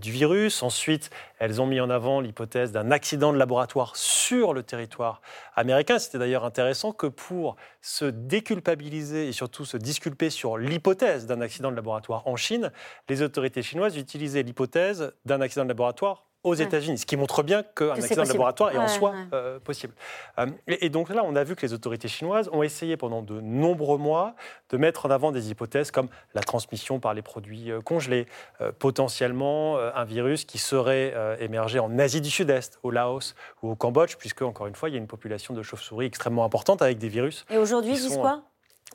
du virus. Ensuite, elles ont mis en avant l'hypothèse d'un accident de laboratoire sur le territoire américain. C'était d'ailleurs intéressant que pour se déculpabiliser et surtout se disculper sur l'hypothèse d'un accident de laboratoire en Chine, les autorités chinoises utilisaient l'hypothèse d'un accident de laboratoire aux États-Unis, ce qui montre bien qu'un accident de laboratoire est en soi euh, possible. Euh, et, donc là, on a vu que les autorités chinoises ont essayé pendant de nombreux mois de mettre en avant des hypothèses comme la transmission par les produits euh, congelés, potentiellement un virus qui serait émergé en Asie du Sud-Est, au Laos ou au Cambodge, puisque, encore une fois, il y a une population de chauves-souris extrêmement importante avec des virus. Et aujourd'hui, ils disent quoi?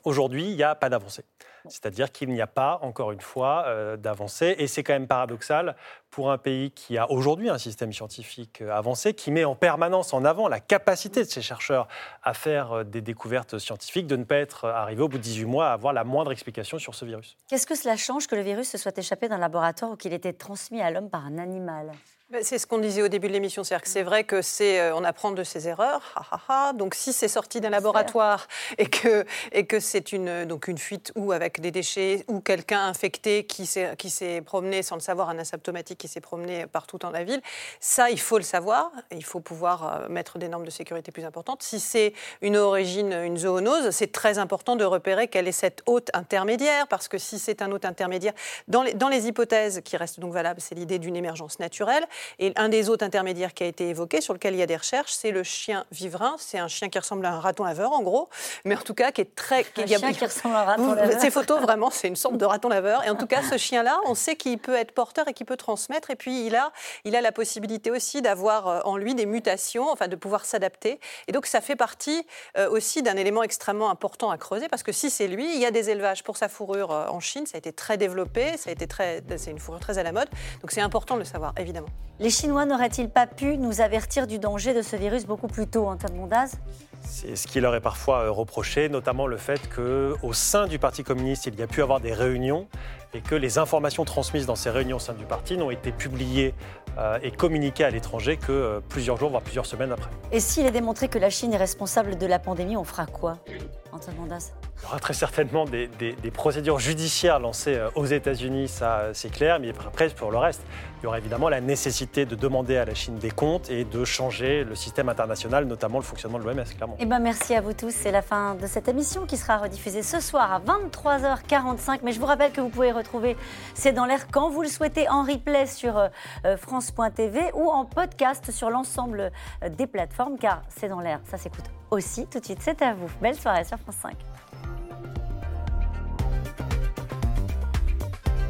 Aujourd'hui, il n'y a pas d'avancée. C'est-à-dire qu'il n'y a pas, encore une fois, euh, d'avancée. Et c'est quand même paradoxal pour un pays qui a aujourd'hui un système scientifique euh, avancé, qui met en permanence en avant la capacité de ses chercheurs à faire euh, des découvertes scientifiques, de ne pas être arrivé au bout de 18 mois à avoir la moindre explication sur ce virus. Qu'est-ce que cela change que le virus se soit échappé d'un laboratoire ou qu'il ait été transmis à l'homme par un animal? Ben, c'est ce qu'on disait au début de l'émission, c'est-à-dire que c'est vrai que c'est, euh, on apprend de ses erreurs, donc si c'est sorti d'un laboratoire et que, et que c'est une, donc une fuite ou avec des déchets ou quelqu'un infecté qui s'est, qui s'est promené sans le savoir, un asymptomatique qui s'est promené partout dans la ville, ça il faut le savoir, il faut pouvoir euh, mettre des normes de sécurité plus importantes. Si c'est une origine, une zoonose, c'est très important de repérer quelle est cette hôte intermédiaire, parce que si c'est un hôte intermédiaire, dans les, dans les hypothèses qui restent donc valables, c'est l'idée d'une émergence naturelle. Et un des autres intermédiaires qui a été évoqué, sur lequel il y a des recherches, c'est le chien vivrin. C'est un chien qui ressemble à un raton laveur, en gros, mais en tout cas qui est très. Un chien qui ressemble à un raton laveur. Ces photos, vraiment, c'est une sorte de raton laveur. Et en tout cas, ce chien-là, on sait qu'il peut être porteur et qu'il peut transmettre. Et puis, il a, il a la possibilité aussi d'avoir euh, en lui des mutations, enfin, de pouvoir s'adapter. Et donc, ça fait partie euh, aussi d'un élément extrêmement important à creuser, parce que si c'est lui, il y a des élevages pour sa fourrure euh, en Chine. Ça a été très développé, c'est une fourrure très à la mode. Donc, c'est important de le savoir, évidemment. Les Chinois n'auraient-ils pas pu nous avertir du danger de ce virus beaucoup plus tôt, Antoine Mondaz c'est ce qui leur est parfois euh, reproché, notamment le fait qu'au sein du Parti communiste, il y a pu avoir des réunions et que les informations transmises dans ces réunions au sein du parti n'ont été publiées euh, et communiquées à l'étranger que euh, plusieurs jours, voire plusieurs semaines après. Et s'il est démontré que la Chine est responsable de la pandémie, on fera quoi, Antoine Mondaz il y aura très certainement des, procédures judiciaires lancées aux États-Unis, ça c'est clair, mais après, pour le reste, il y aura évidemment la nécessité de demander à la Chine des comptes et de changer le système international, notamment le fonctionnement de l'OMS, clairement. Eh ben, merci à vous tous. C'est la fin de cette émission qui sera rediffusée ce soir à 23h45. Mais je vous rappelle que vous pouvez retrouver C'est dans l'air quand vous le souhaitez en replay sur euh, euh, France.tv ou en podcast sur l'ensemble euh, des plateformes, car C'est dans l'air, ça s'écoute aussi tout de suite. C'est à vous. Belle soirée sur France 5.